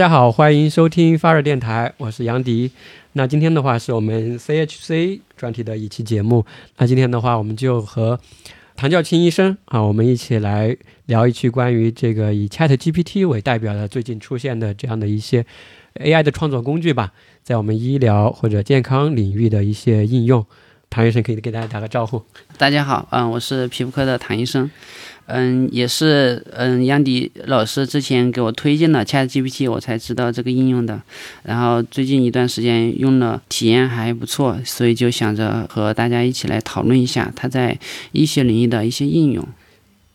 大家好，欢迎收听发热电台，我是杨迪。那今天的话是我们 CHC 专题的一期节目。那今天的话，我们就和唐教清医生啊，我们一起来聊一期关于这个以 Chat GPT 为代表的最近出现的这样的一些 AI 的创作工具吧，在我们医疗或者健康领域的一些应用。唐医生可以给大家打个招呼。大家好，嗯，我是皮肤科的唐医生，嗯，也是嗯杨迪老师之前给我推荐了 Chat GPT，我才知道这个应用的。然后最近一段时间用了，体验还不错，所以就想着和大家一起来讨论一下它在医学领域的一些应用。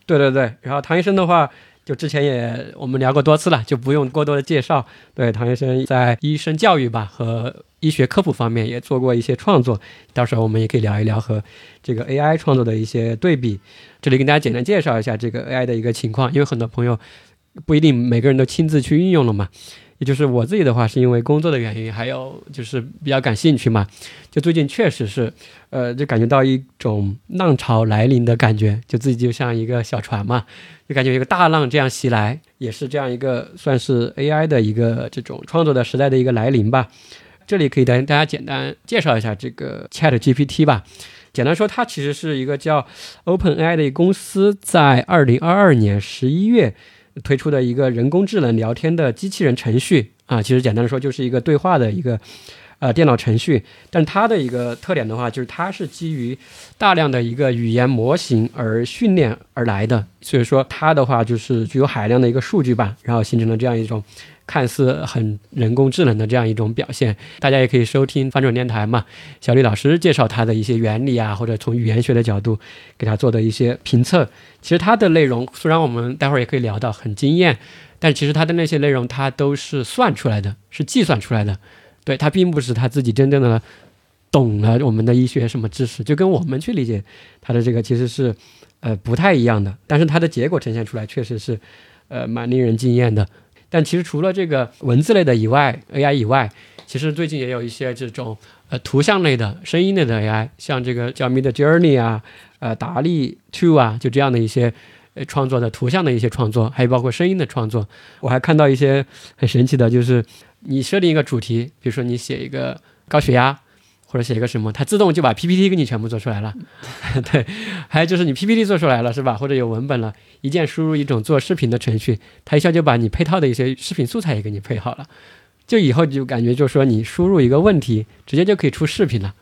对对对，然后唐医生的话。就之前也我们聊过多次了，就不用过多的介绍。对，唐医生在医生教育吧和医学科普方面也做过一些创作，到时候我们也可以聊一聊和这个 AI 创作的一些对比。这里跟大家简单介绍一下这个 AI 的一个情况，因为很多朋友不一定每个人都亲自去运用了嘛。也就是我自己的话，是因为工作的原因，还有就是比较感兴趣嘛。就最近确实是，呃，就感觉到一种浪潮来临的感觉，就自己就像一个小船嘛，就感觉一个大浪这样袭来，也是这样一个算是 AI 的一个这种创作的时代的一个来临吧。这里可以跟大家简单介绍一下这个 Chat GPT 吧。简单说，它其实是一个叫 OpenAI 的一个公司，在二零二二年十一月。推出的一个人工智能聊天的机器人程序啊，其实简单的说就是一个对话的一个呃电脑程序，但它的一个特点的话，就是它是基于大量的一个语言模型而训练而来的，所以说它的话就是具有海量的一个数据吧，然后形成了这样一种。看似很人工智能的这样一种表现，大家也可以收听翻转电台嘛，小李老师介绍它的一些原理啊，或者从语言学的角度给他做的一些评测。其实它的内容虽然我们待会儿也可以聊到很惊艳，但其实它的那些内容它都是算出来的，是计算出来的。对，它并不是他自己真正的懂了我们的医学什么知识，就跟我们去理解它的这个其实是呃不太一样的。但是它的结果呈现出来确实是呃蛮令人惊艳的。但其实除了这个文字类的以外，AI 以外，其实最近也有一些这种呃图像类的、声音类的 AI，像这个叫 Mid Journey 啊、呃达利 Two 啊，就这样的一些呃创作的图像的一些创作，还有包括声音的创作。我还看到一些很神奇的，就是你设定一个主题，比如说你写一个高血压。或者写一个什么，它自动就把 PPT 给你全部做出来了。对，还有就是你 PPT 做出来了是吧？或者有文本了，一键输入一种做视频的程序，它一下就把你配套的一些视频素材也给你配好了。就以后就感觉就是说你输入一个问题，直接就可以出视频了。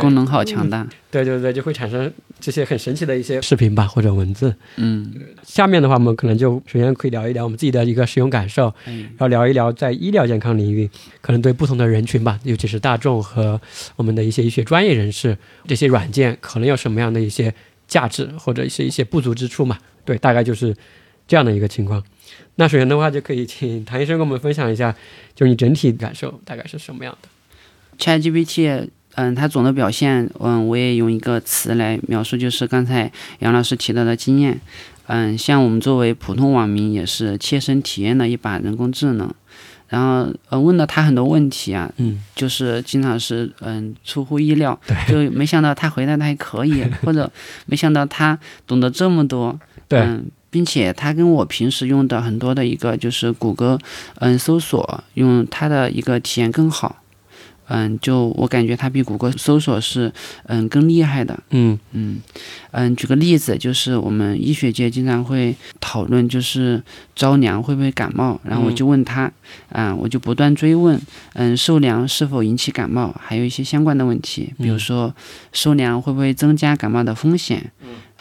功能好强大，对对对，就会产生这些很神奇的一些视频吧，或者文字。嗯，下面的话，我们可能就首先可以聊一聊我们自己的一个使用感受，然后聊一聊在医疗健康领域，可能对不同的人群吧，尤其是大众和我们的一些医学专业人士，这些软件可能有什么样的一些价值，或者是一些不足之处嘛？对，大概就是这样的一个情况。那首先的话，就可以请谭医生跟我们分享一下，就是你整体感受大概是什么样的？ChatGPT。嗯，它总的表现，嗯，我也用一个词来描述，就是刚才杨老师提到的经验。嗯，像我们作为普通网民，也是切身体验了一把人工智能。然后，呃，问了他很多问题啊，嗯，就是经常是，嗯，出乎意料，就没想到他回答的还可以，或者没想到他懂得这么多，对，并且他跟我平时用的很多的一个就是谷歌，嗯，搜索用它的一个体验更好。嗯，就我感觉它比谷歌搜索是嗯更厉害的。嗯嗯嗯，举个例子，就是我们医学界经常会讨论，就是着凉会不会感冒，然后我就问他，啊，我就不断追问，嗯，受凉是否引起感冒，还有一些相关的问题，比如说受凉会不会增加感冒的风险？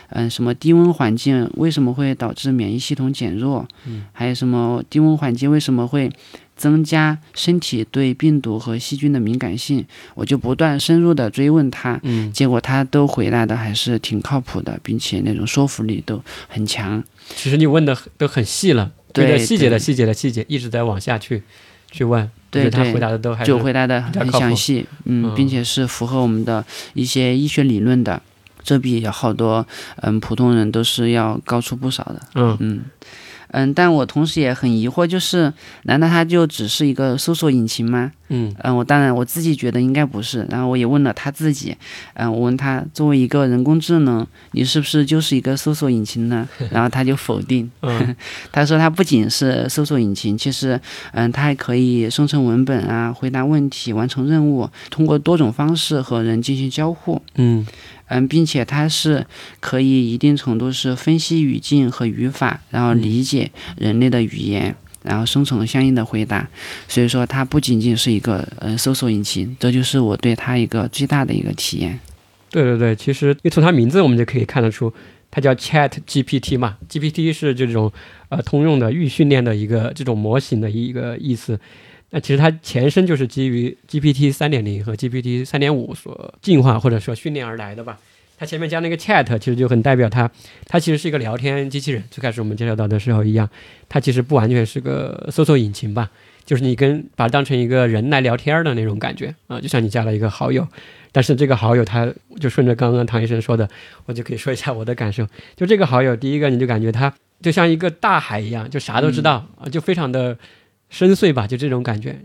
嗯，什么低温环境为什么会导致免疫系统减弱？嗯，还有什么低温环境为什么会？增加身体对病毒和细菌的敏感性，我就不断深入的追问他，嗯，结果他都回答的还是挺靠谱的，并且那种说服力都很强。其实你问的都很细了，对细节的细节的细节一直在往下去去问，对他回答的都还就回答的很详细，嗯，并且是符合我们的一些医学理论的，这比好多嗯普通人都是要高出不少的，嗯嗯。嗯，但我同时也很疑惑，就是难道它就只是一个搜索引擎吗？嗯嗯，我当然我自己觉得应该不是，然后我也问了他自己，嗯，我问他作为一个人工智能，你是不是就是一个搜索引擎呢？然后他就否定，嗯 他说他不仅是搜索引擎，其实嗯，它还可以生成文本啊，回答问题，完成任务，通过多种方式和人进行交互。嗯嗯，并且它是可以一定程度是分析语境和语法，然后理解人类的语言，然后生成相应的回答。所以说，它不仅仅是一个呃搜索引擎，这就是我对它一个最大的一个体验。对对对，其实你从它名字我们就可以看得出，它叫 Chat GPT 嘛，GPT 是这种呃通用的预训练的一个这种模型的一个意思。那其实它前身就是基于 GPT 三点零和 GPT 三点五所进化或者说训练而来的吧。它前面加那个 Chat，其实就很代表它，它其实是一个聊天机器人。最开始我们介绍到的时候一样，它其实不完全是个搜索引擎吧，就是你跟把它当成一个人来聊天的那种感觉啊，就像你加了一个好友。但是这个好友他就顺着刚刚唐医生说的，我就可以说一下我的感受。就这个好友，第一个你就感觉他就像一个大海一样，就啥都知道啊，就非常的深邃吧，就这种感觉。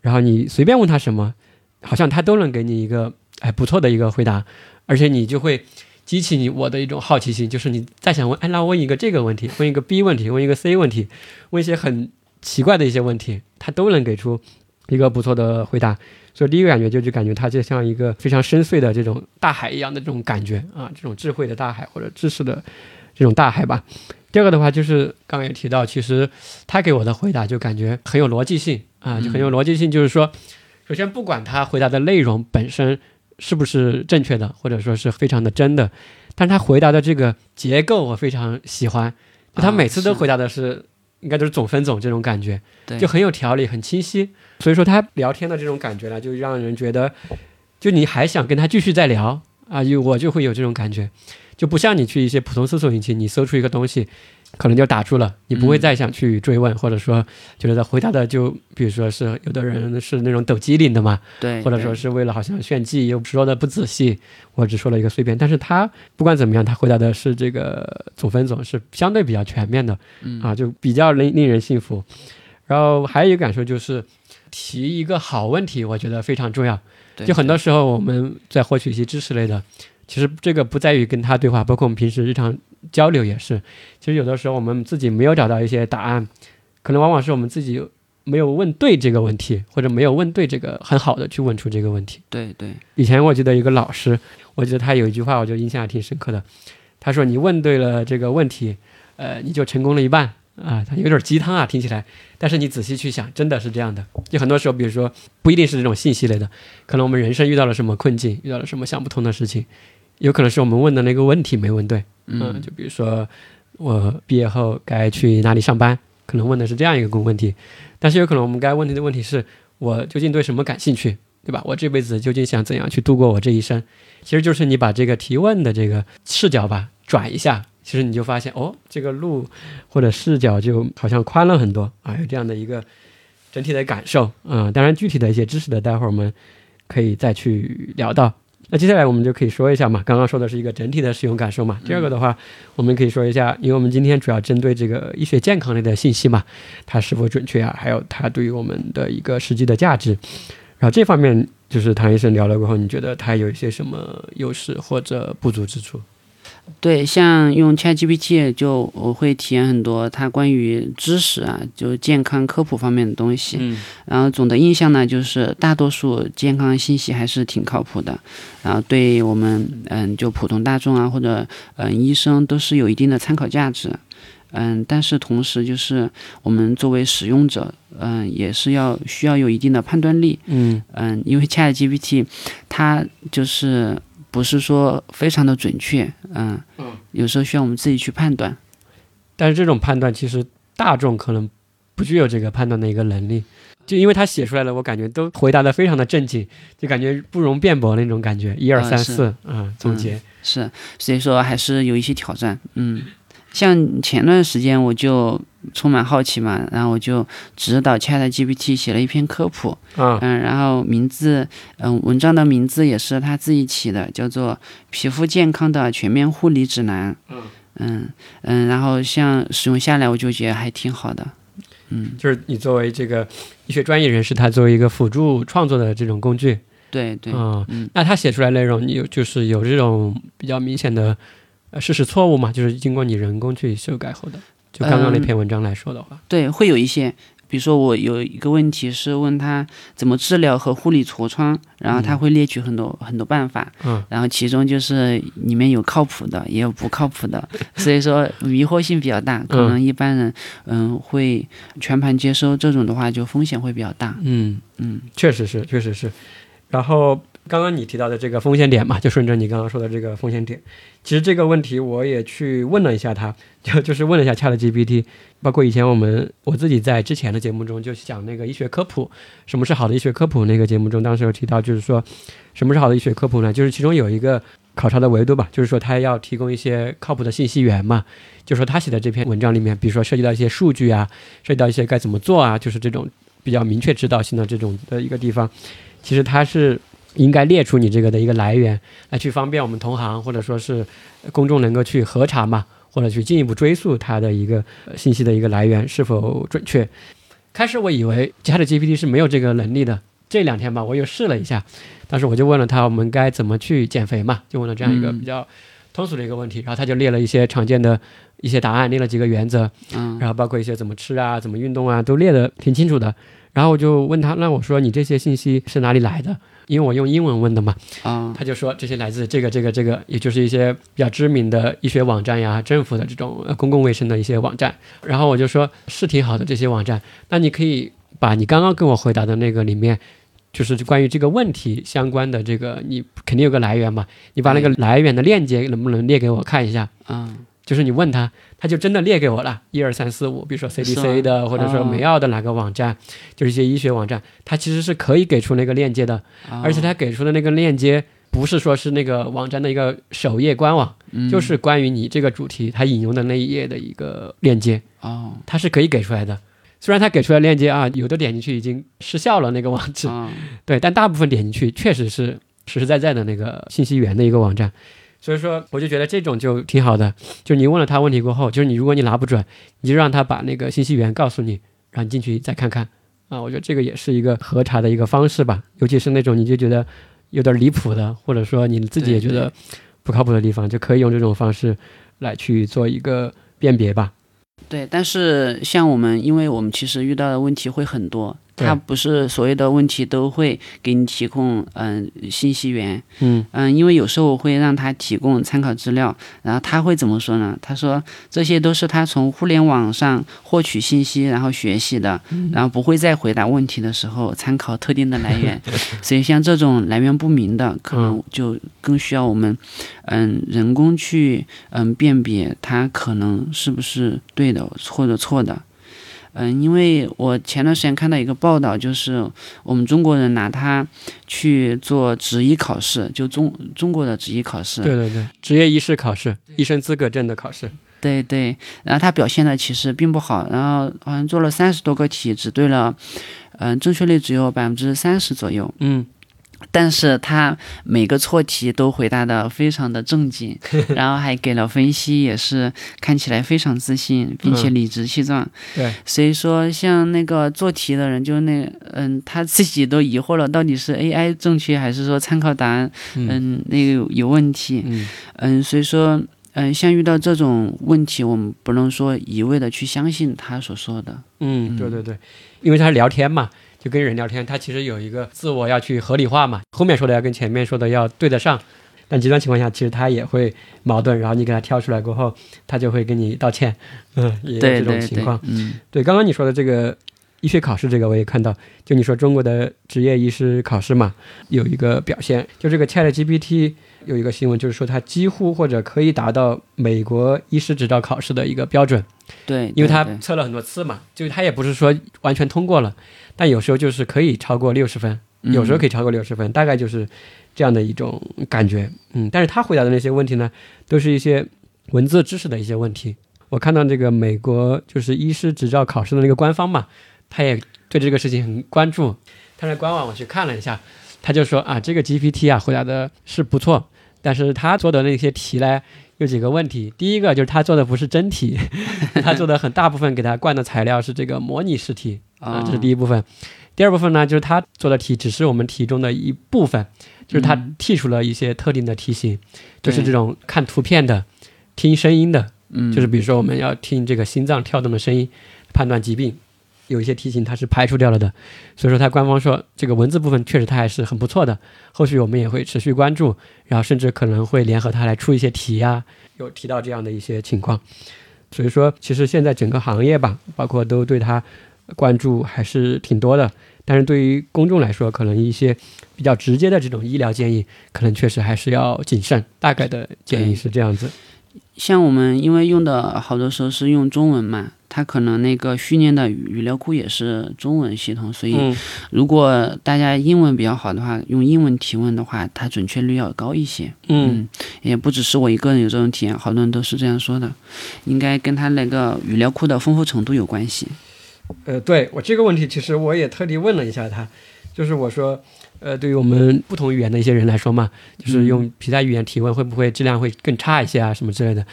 然后你随便问他什么，好像他都能给你一个哎不错的一个回答，而且你就会激起你我的一种好奇心，就是你再想问，哎，那问一个这个问题，问一个 B 问题，问一个 C 问题，问一些很奇怪的一些问题，他都能给出一个不错的回答。所以第一个感觉就就感觉他就像一个非常深邃的这种大海一样的这种感觉啊，这种智慧的大海或者知识的这种大海吧。第二个的话就是刚刚也提到，其实他给我的回答就感觉很有逻辑性啊，就很有逻辑性，就是说，首先不管他回答的内容本身是不是正确的，或者说是非常的真的，但是他回答的这个结构我非常喜欢，就他啊每次都回答的是应该都是总分总这种感觉。就很有条理，很清晰。所以说他聊天的这种感觉呢，就让人觉得，就你还想跟他继续再聊啊，就我就会有这种感觉，就不像你去一些普通搜索引擎，你搜出一个东西，可能就打住了，你不会再想去追问，或者说觉得回答的就，比如说是有的人是那种抖机灵的嘛，对，或者说是为了好像炫技又说的不仔细，我只说了一个碎片，但是他不管怎么样，他回答的是这个总分总是相对比较全面的，嗯啊，就比较令令人信服。然后还有一个感受就是，提一个好问题，我觉得非常重要。就很多时候我们在获取一些知识类的，其实这个不在于跟他对话，包括我们平时日常交流也是。其实有的时候我们自己没有找到一些答案，可能往往是我们自己没有问对这个问题，或者没有问对这个很好的去问出这个问题。对对，以前我记得一个老师，我记得他有一句话，我就印象还挺深刻的。他说：“你问对了这个问题，呃，你就成功了一半啊。”他有点鸡汤啊，听起来。但是你仔细去想，真的是这样的。就很多时候，比如说不一定是这种信息类的，可能我们人生遇到了什么困境，遇到了什么想不通的事情，有可能是我们问的那个问题没问对。嗯，就比如说我毕业后该去哪里上班，可能问的是这样一个问题，但是有可能我们该问的问题是我究竟对什么感兴趣，对吧？我这辈子究竟想怎样去度过我这一生？其实就是你把这个提问的这个视角吧转一下，其实你就发现哦，这个路或者视角就好像宽了很多啊，有这样的一个整体的感受。嗯，当然具体的一些知识的，待会儿我们可以再去聊到。那接下来我们就可以说一下嘛，刚刚说的是一个整体的使用感受嘛。第二个的话，我们可以说一下，因为我们今天主要针对这个医学健康类的信息嘛，它是否准确啊，还有它对于我们的一个实际的价值。然后这方面就是唐医生聊了过后，你觉得它有一些什么优势或者不足之处？对，像用 ChatGPT 就我会体验很多它关于知识啊，就健康科普方面的东西。嗯然后总的印象呢，就是大多数健康信息还是挺靠谱的，然后对我们嗯就普通大众啊或者嗯医生都是有一定的参考价值。嗯，但是同时就是我们作为使用者，嗯也是要需要有一定的判断力。嗯嗯，因为 ChatGPT 它就是不是说非常的准确，嗯，嗯有时候需要我们自己去判断。但是这种判断其实大众可能不具有这个判断的一个能力，就因为他写出来了，我感觉都回答的非常的正经，就感觉不容辩驳那种感觉，一二三四嗯，总结。是，所以说还是有一些挑战。嗯，像前段时间我就充满好奇嘛，然后我就指导 ChatGPT 写了一篇科普，啊嗯，然后名字，嗯，文章的名字也是他自己起的，叫做《皮肤健康的全面护理指南》。嗯嗯嗯，然后像使用下来，我就觉得还挺好的。嗯，就是你作为这个医学专业人士，他作为一个辅助创作的这种工具，对对，啊、嗯那他写出来内容，你有就是有这种比较明显的呃事实错误嘛？就是经过你人工去修改后的，就刚刚那嗯篇文章来说的话，对，会有一些，比如说我有一个问题是问他怎么治疗和护理痤疮，然后他会列举很多、很多办法，嗯然后其中就是里面有靠谱的，也有不靠谱的，所以说迷惑性比较大，可能一般人嗯会全盘接收，这种的话就风险会比较大。嗯，嗯确实是，确实是。然后刚刚你提到的这个风险点嘛，就顺着你刚刚说的这个风险点，其实这个问题我也去问了一下他，就就是问了一下 ChatGPT，包括以前我们我自己在之前的节目中就讲那个医学科普，什么是好的医学科普那个节目中，当时有提到就是说什么是好的医学科普呢？就是其中有一个考察的维度吧，就是说他要提供一些靠谱的信息源嘛，就是说他写的这篇文章里面，比如说涉及到一些数据啊，涉及到一些该怎么做啊，就是这种比较明确指导性的这种的一个地方，其实它是应该列出你这个的一个来源，来去方便我们同行或者说是公众能够去核查嘛，或者去进一步追溯它的一个呃信息的一个来源是否准确。开始我以为 ChatGPT 是没有这个能力的，这两天吧，我又试了一下，当时我就问了他我们该怎么去减肥嘛，就问了这样一个嗯比较通俗的一个问题，然后他就列了一些常见的一些答案，列了几个原则，嗯然后包括一些怎么吃啊、怎么运动啊，都列的挺清楚的。然后我就问他，那我说你这些信息是哪里来的？因为我用英文问的嘛，啊他就说这些来自这个、这个、这个，也就是一些比较知名的医学网站呀、政府的这种呃公共卫生的一些网站。然后我就说是挺好的这些网站，那你可以把你刚刚跟我回答的那个里面，就是关于这个问题相关的这个，你肯定有个来源嘛，你把那个来源的链接能不能列给我看一下？啊就是你问他，他就真的列给我了，一二三四五，比如说 CDC 的，或者说哦。梅奥的哪个网站，就是一些医学网站，它其实是可以给出那个链接的，啊而且它给出的那个链接不是说是那个网站的一个首页官网，嗯。就是关于你这个主题它引用的那一页的一个链接，哦。它是可以给出来的。虽然它给出来链接啊，有的点进去已经失效了那个网址，啊对，但大部分点进去确实是实实在在的那个信息源的一个网站，所以说我就觉得这种就挺好的。就你问了他问题过后，就是你如果你拿不准，你就让他把那个信息源告诉你，然后你进去再看看啊。我觉得这个也是一个核查的一个方式吧，尤其是那种你就觉得有点离谱的，或者说你自己也觉得不靠谱的地方，就可以用这种方式来去做一个辨别吧。对，但是像我们，因为我们其实遇到的问题会很多，它不是所有的问题都会给你提供嗯、信息源，嗯。嗯，因为有时候我会让他提供参考资料，然后他会怎么说呢？他说这些都是他从互联网上获取信息，然后学习的，然后不会在回答问题的时候参考特定的来源，所以像这种来源不明的，可能就更需要我们嗯人工去嗯辨别它可能是不是对的或者错的。嗯，因为我前段时间看到一个报道，就是我们中国人拿它去做执医考试，就中中国的执医考试，对对对，职业医师考试、医生资格证的考试，对对，然后他表现的其实并不好，然后好像做了三十多个题，只对了，嗯、正确率只有百分之三十左右。嗯但是他每个错题都回答的非常的正经，然后还给了分析，也是看起来非常自信，并且理直气壮。对，所以说像那个做题的人，就那嗯，他自己都疑惑了，到底是 AI 正确还是说参考答案嗯嗯那个有有问题？嗯嗯，所以说，嗯，像遇到这种问题，我们不能说一味的去相信他所说的。嗯，对对对，因为他是聊天嘛，就跟人聊天，他其实有一个自我要去合理化嘛，后面说的要跟前面说的要对得上。但极端情况下，其实他也会矛盾，然后你给他挑出来过后，他就会跟你道歉，嗯，也这种对对情况。，嗯对，刚刚你说的这个医学考试，这个我也看到，就你说中国的职业医师考试嘛，有一个表现，就这个 Chat GPT 有一个新闻，就是说它几乎或者可以达到美国医师执照考试的一个标准。对，因为他对对测了很多次嘛，就是他也不是说完全通过了，但有时候就是可以超过六十分，有时候可以超过六十分，大概就是这样的一种感觉。嗯，但是他回答的那些问题呢，都是一些文字知识的一些问题。我看到这个美国就是医师执照考试的那个官方嘛，他也对这个事情很关注。他在官网我去看了一下，他就说啊，这个 GPT 啊回答的是不错，但是他做的那些题呢，有几个问题。第一个就是他做的不是真题，他做的很大部分给他灌的材料是这个模拟试题啊，这是第一部分。第二部分呢，就是他做的题只是我们题中的一部分，就是他剔除了一些特定的题型，就是这种看图片的、听声音的，嗯，就是比如说我们要听这个心脏跳动的声音，判断疾病。有一些题型它是排除掉了的，所以说它官方说这个文字部分确实它还是很不错的，后续我们也会持续关注，然后甚至可能会联合它来出一些题呀，有提到这样的一些情况，所以说其实现在整个行业吧，包括都对它关注还是挺多的，但是对于公众来说，可能一些比较直接的这种医疗建议，可能确实还是要谨慎。大概的建议是这样子。像我们因为用的好多时候是用中文嘛。它可能那个训练的语料库也是中文系统，所以如果大家英文比较好的话，用英文提问的话，它准确率要高一些。嗯，也不只是我一个人有这种体验，好多人都是这样说的，应该跟他那个语料库的丰富程度有关系。呃，对我这个问题，其实我也特地问了一下他，就是我说。呃，对于我们不同语言的一些人来说嘛，就是用皮带语言提问，会不会质量会更差一些啊，什么之类的？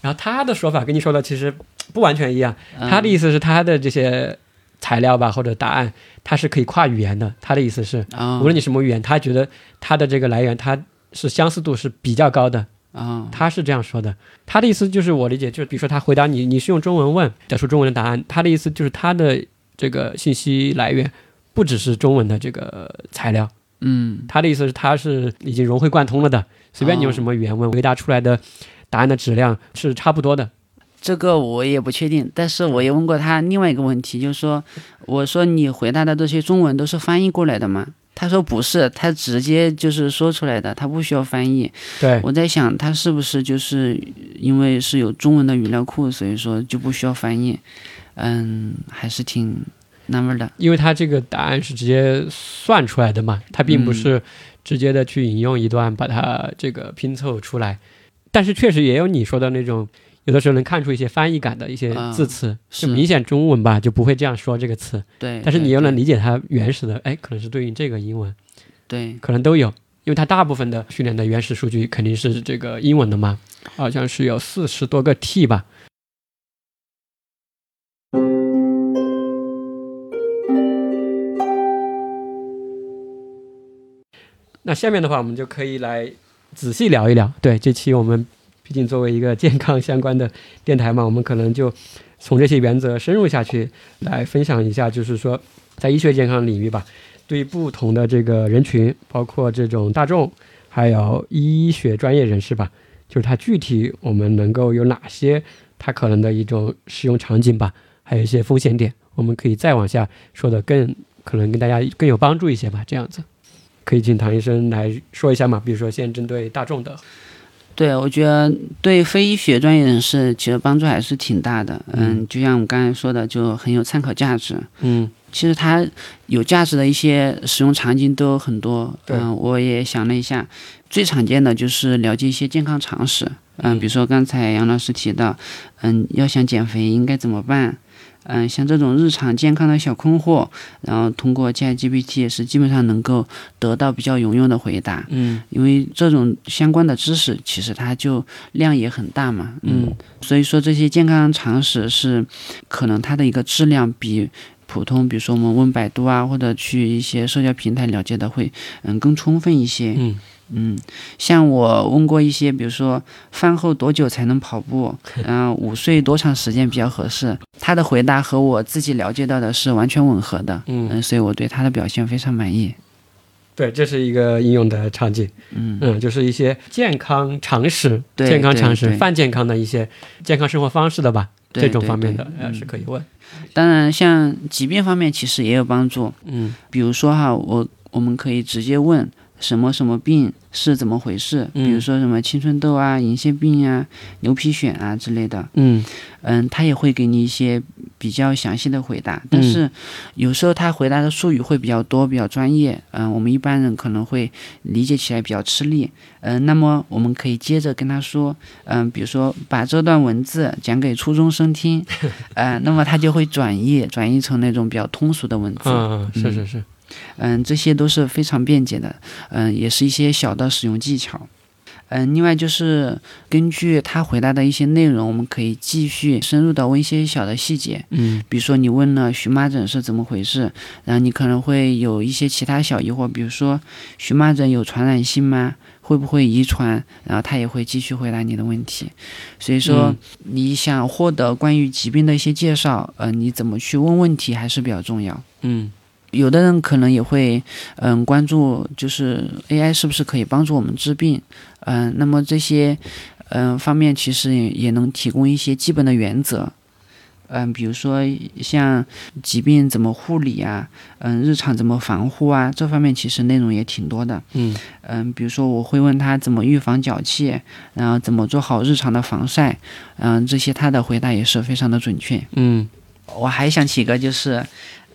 然后他的说法跟你说的其实不完全一样。他的意思是他的这些材料吧或者答案，他是可以跨语言的。他的意思是，无论你什么语言，他觉得他的这个来源，他是相似度是比较高的。啊，他是这样说的。他的意思就是我理解，就是比如说他回答你，你是用中文问，得出中文的答案。他的意思就是他的这个信息来源不只是中文的这个材料。嗯，他的意思是，他是已经融会贯通了的，随便你用什么语言问，回答出来的答案的质量是差不多的。这个我也不确定，但是我也问过他另外一个问题，就是说，我说你回答的这些中文都是翻译过来的吗？他说不是，他直接就是说出来的，他不需要翻译。对，我在想他是不是就是因为是有中文的语料库，所以说就不需要翻译。嗯，还是挺。纳闷的，因为他这个答案是直接算出来的嘛，他并不是直接的去引用一段把它这个拼凑出来，但是确实也有你说的那种，有的时候能看出一些翻译感的一些字词，是明显中文吧就不会这样说这个词，对，但是你又能理解它原始的，哎，可能是对应这个英文，对，可能都有，因为它大部分的训练的原始数据肯定是这个英文的嘛，好像是有四十多个 T 吧。那下面的话，我们就可以来仔细聊一聊。对，这期我们毕竟作为一个健康相关的电台嘛，我们可能就从这些原则深入下去来分享一下，就是说在医学健康领域吧，对不同的这个人群，包括这种大众，还有医学专业人士吧，就是它具体我们能够有哪些它可能的一种使用场景吧，还有一些风险点，我们可以再往下说的更可能跟大家更有帮助一些吧，这样子。可以请唐医生来说一下嘛？比如说，先针对大众的，对我觉得对非医学专业人士其实帮助还是挺大的。嗯，就像我刚才说的，就很有参考价值。嗯，其实它有价值的一些使用场景都很多。嗯，我也想了一下，最常见的就是了解一些健康常识。嗯，比如说刚才杨老师提到，嗯，要想减肥应该怎么办？嗯，像这种日常健康的小困惑，然后通过 ChatGPT 也是基本上能够得到比较有用的回答。嗯，因为这种相关的知识其实它就量也很大嘛。嗯，所以说这些健康常识是可能它的一个质量比普通，比如说我们问百度啊，或者去一些社交平台了解的会嗯更充分一些。嗯。嗯，像我问过一些，比如说饭后多久才能跑步，嗯，午睡多长时间比较合适，他的回答和我自己了解到的是完全吻合的，嗯，所以我对他的表现非常满意。对，这是一个应用的场景，嗯嗯，就是一些健康常识、健康常识、泛健康的一些健康生活方式的吧，这种方面的呃是可以问。当然，像疾病方面其实也有帮助，嗯，比如说哈，我我们可以直接问。什么什么病是怎么回事？比如说什么青春痘啊、银屑病啊、牛皮癣啊之类的。嗯嗯，他也会给你一些比较详细的回答，但是有时候他回答的术语会比较多、比较专业。嗯，我们一般人可能会理解起来比较吃力。嗯，那么我们可以接着跟他说，嗯，比如说把这段文字讲给初中生听，嗯，那么他就会转译，转译成那种比较通俗的文字。嗯，是是是。嗯，这些都是非常便捷的，嗯，也是一些小的使用技巧。嗯，另外就是根据他回答的一些内容，我们可以继续深入的问一些小的细节。嗯比如说你问了荨麻疹是怎么回事，然后你可能会有一些其他小疑惑，比如说荨麻疹有传染性吗？会不会遗传？然后他也会继续回答你的问题。所以说嗯，你想获得关于疾病的一些介绍，呃，你怎么去问问题还是比较重要。嗯有的人可能也会，嗯，关注就是 AI 是不是可以帮助我们治病，嗯，那么这些，嗯，方面其实也也能提供一些基本的原则，嗯，比如说像疾病怎么护理啊，嗯，日常怎么防护啊，这方面其实内容也挺多的，嗯嗯，比如说我会问他怎么预防脚气，然后怎么做好日常的防晒，嗯，这些他的回答也是非常的准确。嗯我还想起一个，就是，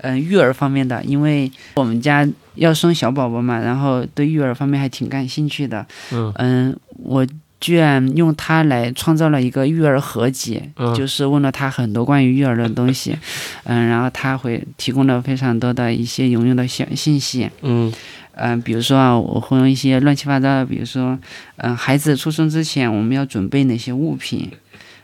嗯、育儿方面的，因为我们家要生小宝宝嘛，然后对育儿方面还挺感兴趣的。嗯嗯，我居然用它来创造了一个育儿合集，嗯就是问了他很多关于育儿的东西，嗯，然后他会提供了非常多的一些有用的小信息。嗯嗯，比如说啊，我会用一些乱七八糟的，比如说，嗯，孩子出生之前我们要准备哪些物品，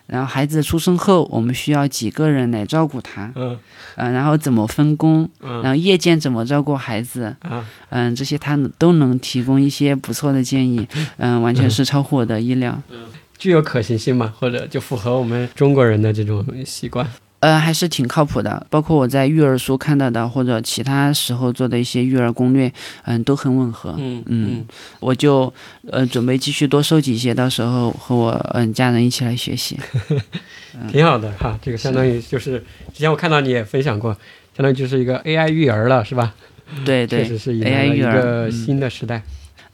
然后孩子出生后我们需要几个人来照顾他，嗯。嗯，然后怎么分工，嗯。然后夜间怎么照顾孩子，嗯。嗯，这些他都能提供一些不错的建议，嗯，完全是超乎我的意料，嗯。具有可行性嘛，或者就符合我们中国人的这种习惯。呃，还是挺靠谱的。包括我在育儿书看到的，或者其他时候做的一些育儿攻略，嗯，都很吻合。嗯嗯我就呃准备继续多收集一些，到时候和我嗯家人一起来学习。挺好的哈。这个相当于就是之前我看到你也分享过，相当于就是一个 AI 育儿了，是吧？对对确实是迎来 AI 了一育儿个嗯新的时代。嗯，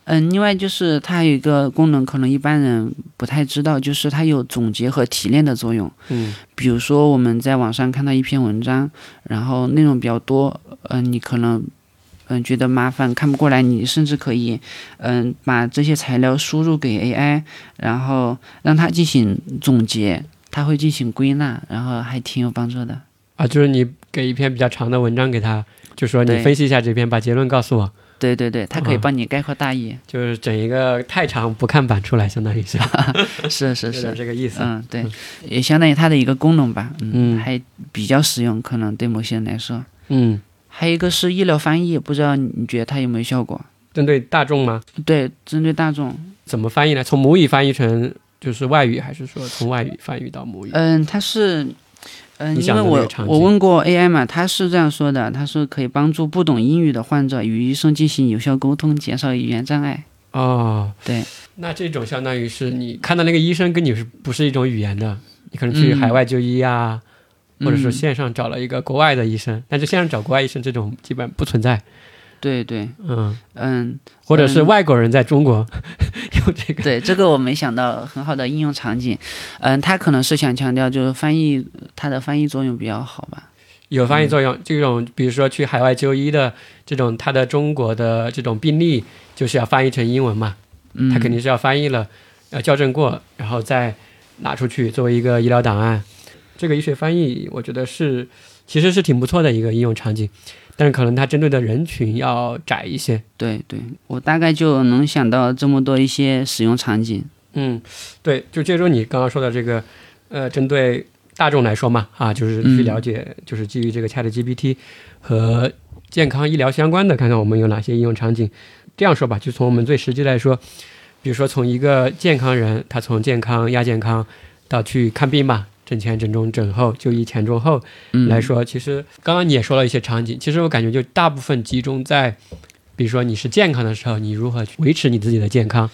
另外就是它有一个功能，可能一般人不太知道，就是它有总结和提炼的作用。嗯比如说我们在网上看到一篇文章，然后内容比较多，嗯、你可能嗯、觉得麻烦看不过来，你甚至可以嗯、把这些材料输入给 AI，然后让它进行总结，它会进行归纳，然后还挺有帮助的。啊，就是你给一篇比较长的文章给他，就说你分析一下这篇，把结论告诉我，对对对，它可以啊帮你概括大意，就是整一个太长不看版出来，相当于是 是是 有点是，这个意思。嗯，对，也相当于它的一个功能吧，嗯还比较实用，可能对某些人来说。嗯，还有一个是医疗翻译，不知道你觉得它有没有效果？针对大众吗？对，针对大众，怎么翻译呢？从母语翻译成就是外语，还是说从外语翻译到母语？嗯，它是，嗯，因为我我问过 AI 嘛，他是这样说的，他说可以帮助不懂英语的患者与医生进行有效沟通，减少语言障碍。哦，对，那这种相当于是你看到那个医生跟你是不是一种语言的？你可能去嗯海外就医啊，或者说嗯线上找了一个国外的医生，但是线上找国外医生这种基本不存在。对对，嗯，嗯，或者是嗯外国人在中国 用这个。对，这个我没想到很好的应用场景。嗯，他可能是想强调就是翻译它的翻译作用比较好吧。有翻译作用。这种比如说去海外就医的这种，他的中国的这种病例就是要翻译成英文嘛，嗯，他肯定是要翻译了，要校正过，然后再拿出去作为一个医疗档案。这个医学翻译，我觉得是其实是挺不错的一个应用场景，但是可能它针对的人群要窄一些。对对，我大概就能想到这么多一些使用场景。嗯，对，就借助你刚刚说的这个，呃，针对大众来说嘛，啊，就是去嗯了解，就是基于这个 Chat GPT 和健康医疗相关的，看看我们有哪些应用场景。这样说吧，就从我们最实际来说，比如说从一个健康人，他从健康、亚健康到去看病嘛，诊前、诊中、诊后、就医前、中后嗯，来说，其实刚刚你也说了一些场景，其实我感觉就大部分集中在，比如说你是健康的时候，你如何去维持你自己的健康，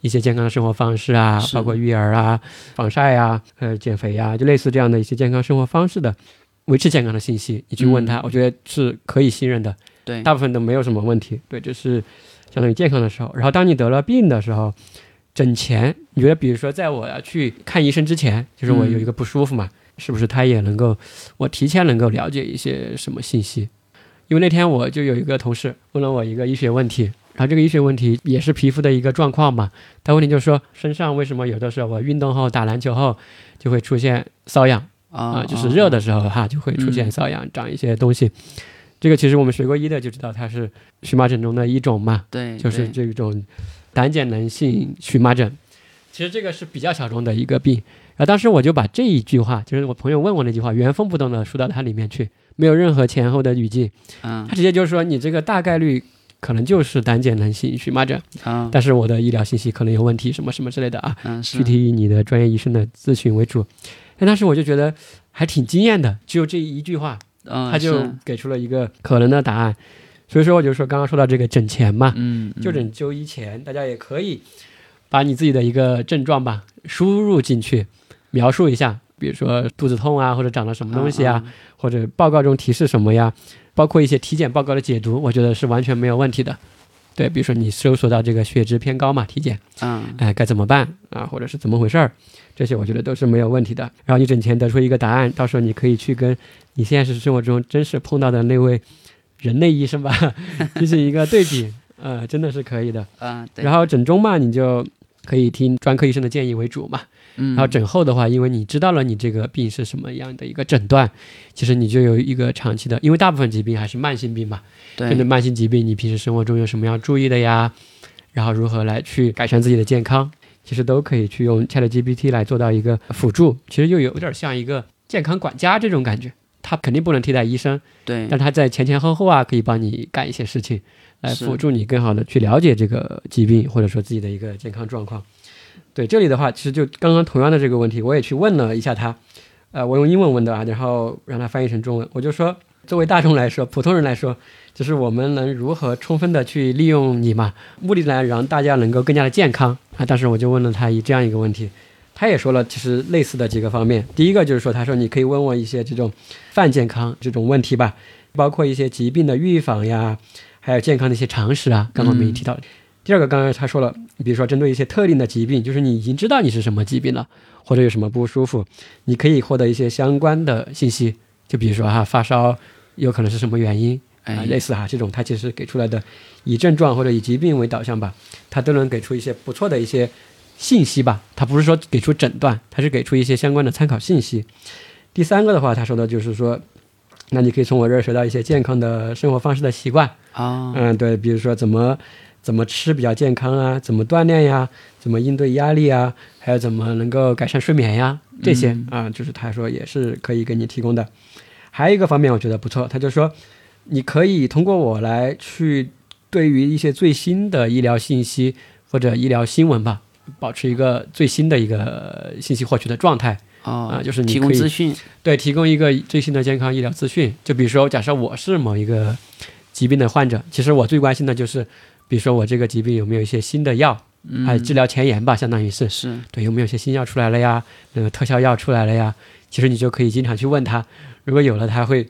一些健康的生活方式啊，包括育儿啊、防晒啊、呃减肥啊，就类似这样的一些健康生活方式的维持健康的信息，你去问他，嗯我觉得是可以信任的，对，大部分都没有什么问题。对，这是相当于健康的时候。然后当你得了病的时候，诊前，你觉得比如说在我要去看医生之前，就是我有一个不舒服嘛，是不是他也能够我提前能够了解一些什么信息？因为那天我就有一个同事问了我一个医学问题，然后这个医学问题也是皮肤的一个状况嘛。他问题就是说，身上为什么有的时候我运动后打篮球后就会出现瘙痒啊、啊，就是热的时候哈就会出现嗯瘙痒，长一些东西。这个其实我们学过医的就知道，它是荨麻疹中的一种嘛，对，就是这种胆碱能性荨麻疹。其实这个是比较小众的一个病。然后当时我就把这一句话，就是我朋友问我那句话，原封不动的输到它里面去，没有任何前后的语境。嗯他直接就说你这个大概率可能就是胆碱能性荨麻疹，啊但是我的医疗信息可能有问题，什么什么之类的啊。具体以你的专业医生的咨询为主。但当时我就觉得还挺惊艳的，只有这一句话，嗯他就给出了一个可能的答案。所以说，我就说刚刚说到这个诊前嘛，嗯就诊就医前，大家也可以把你自己的一个症状吧输入进去，描述一下，比如说肚子痛啊，或者长了什么东西啊，或者报告中提示什么呀，包括一些体检报告的解读，我觉得是完全没有问题的。对，比如说你搜索到这个血脂偏高嘛，体检，嗯哎，该怎么办啊，或者是怎么回事儿，这些我觉得都是没有问题的。然后你诊前得出一个答案，到时候你可以去跟你现实生活中真实碰到的那位人类医生吧 进行一个对比，呃，真的是可以的。啊对，然后诊中嘛，你就可以听专科医生的建议为主嘛。嗯然后诊后的话，因为你知道了你这个病是什么样的一个诊断，其实你就有一个长期的，因为大部分疾病还是慢性病嘛，针对对慢性疾病，你平时生活中有什么要注意的呀？然后如何来去改善自己的健康，其实都可以去用 ChatGPT 来做到一个辅助。其实又有点像一个健康管家这种感觉，它肯定不能替代医生，对但他在前前后后啊，可以帮你干一些事情，来辅助你更好的去了解这个疾病或者说自己的一个健康状况。对这里的话，其实就刚刚同样的这个问题，我也去问了一下他，呃，我用英文问的啊，然后让他翻译成中文。我就说，作为大众来说，普通人来说，就是我们能如何充分的去利用你嘛，目的来让大家能够更加的健康啊。当时我就问了他一这样一个问题，他也说了，其实类似的几个方面。第一个就是说，他说你可以问我一些这种泛健康这种问题吧，包括一些疾病的预防呀，还有健康的一些常识啊。刚刚我们也提到了。第二个，刚刚他说了，比如说针对一些特定的疾病，就是你已经知道你是什么疾病了，或者有什么不舒服，你可以获得一些相关的信息，就比如说哈发烧有可能是什么原因啊、哎类似哈这种，它其实给出来的以症状或者以疾病为导向吧，它都能给出一些不错的一些信息吧。他不是说给出诊断，他是给出一些相关的参考信息。第三个的话，他说的就是说，那你可以从我这儿学到一些健康的生活方式的习惯。啊嗯，对，比如说怎么怎么吃比较健康啊，怎么锻炼呀，怎么应对压力啊，还有怎么能够改善睡眠呀，这些啊、就是他说也是可以给你提供的。还有一个方面我觉得不错，他就说你可以通过我来去对于一些最新的医疗信息或者医疗新闻吧，保持一个最新的一个信息获取的状态。哦啊就是你提供资讯对，提供一个最新的健康医疗资讯。就比如说，假设我是某一个疾病的患者，其实我最关心的就是，比如说我这个疾病有没有一些新的药，嗯还有治疗前沿吧，相当于是是对，有没有一些新药出来了呀？那个特效药出来了呀？其实你就可以经常去问他，如果有了，他会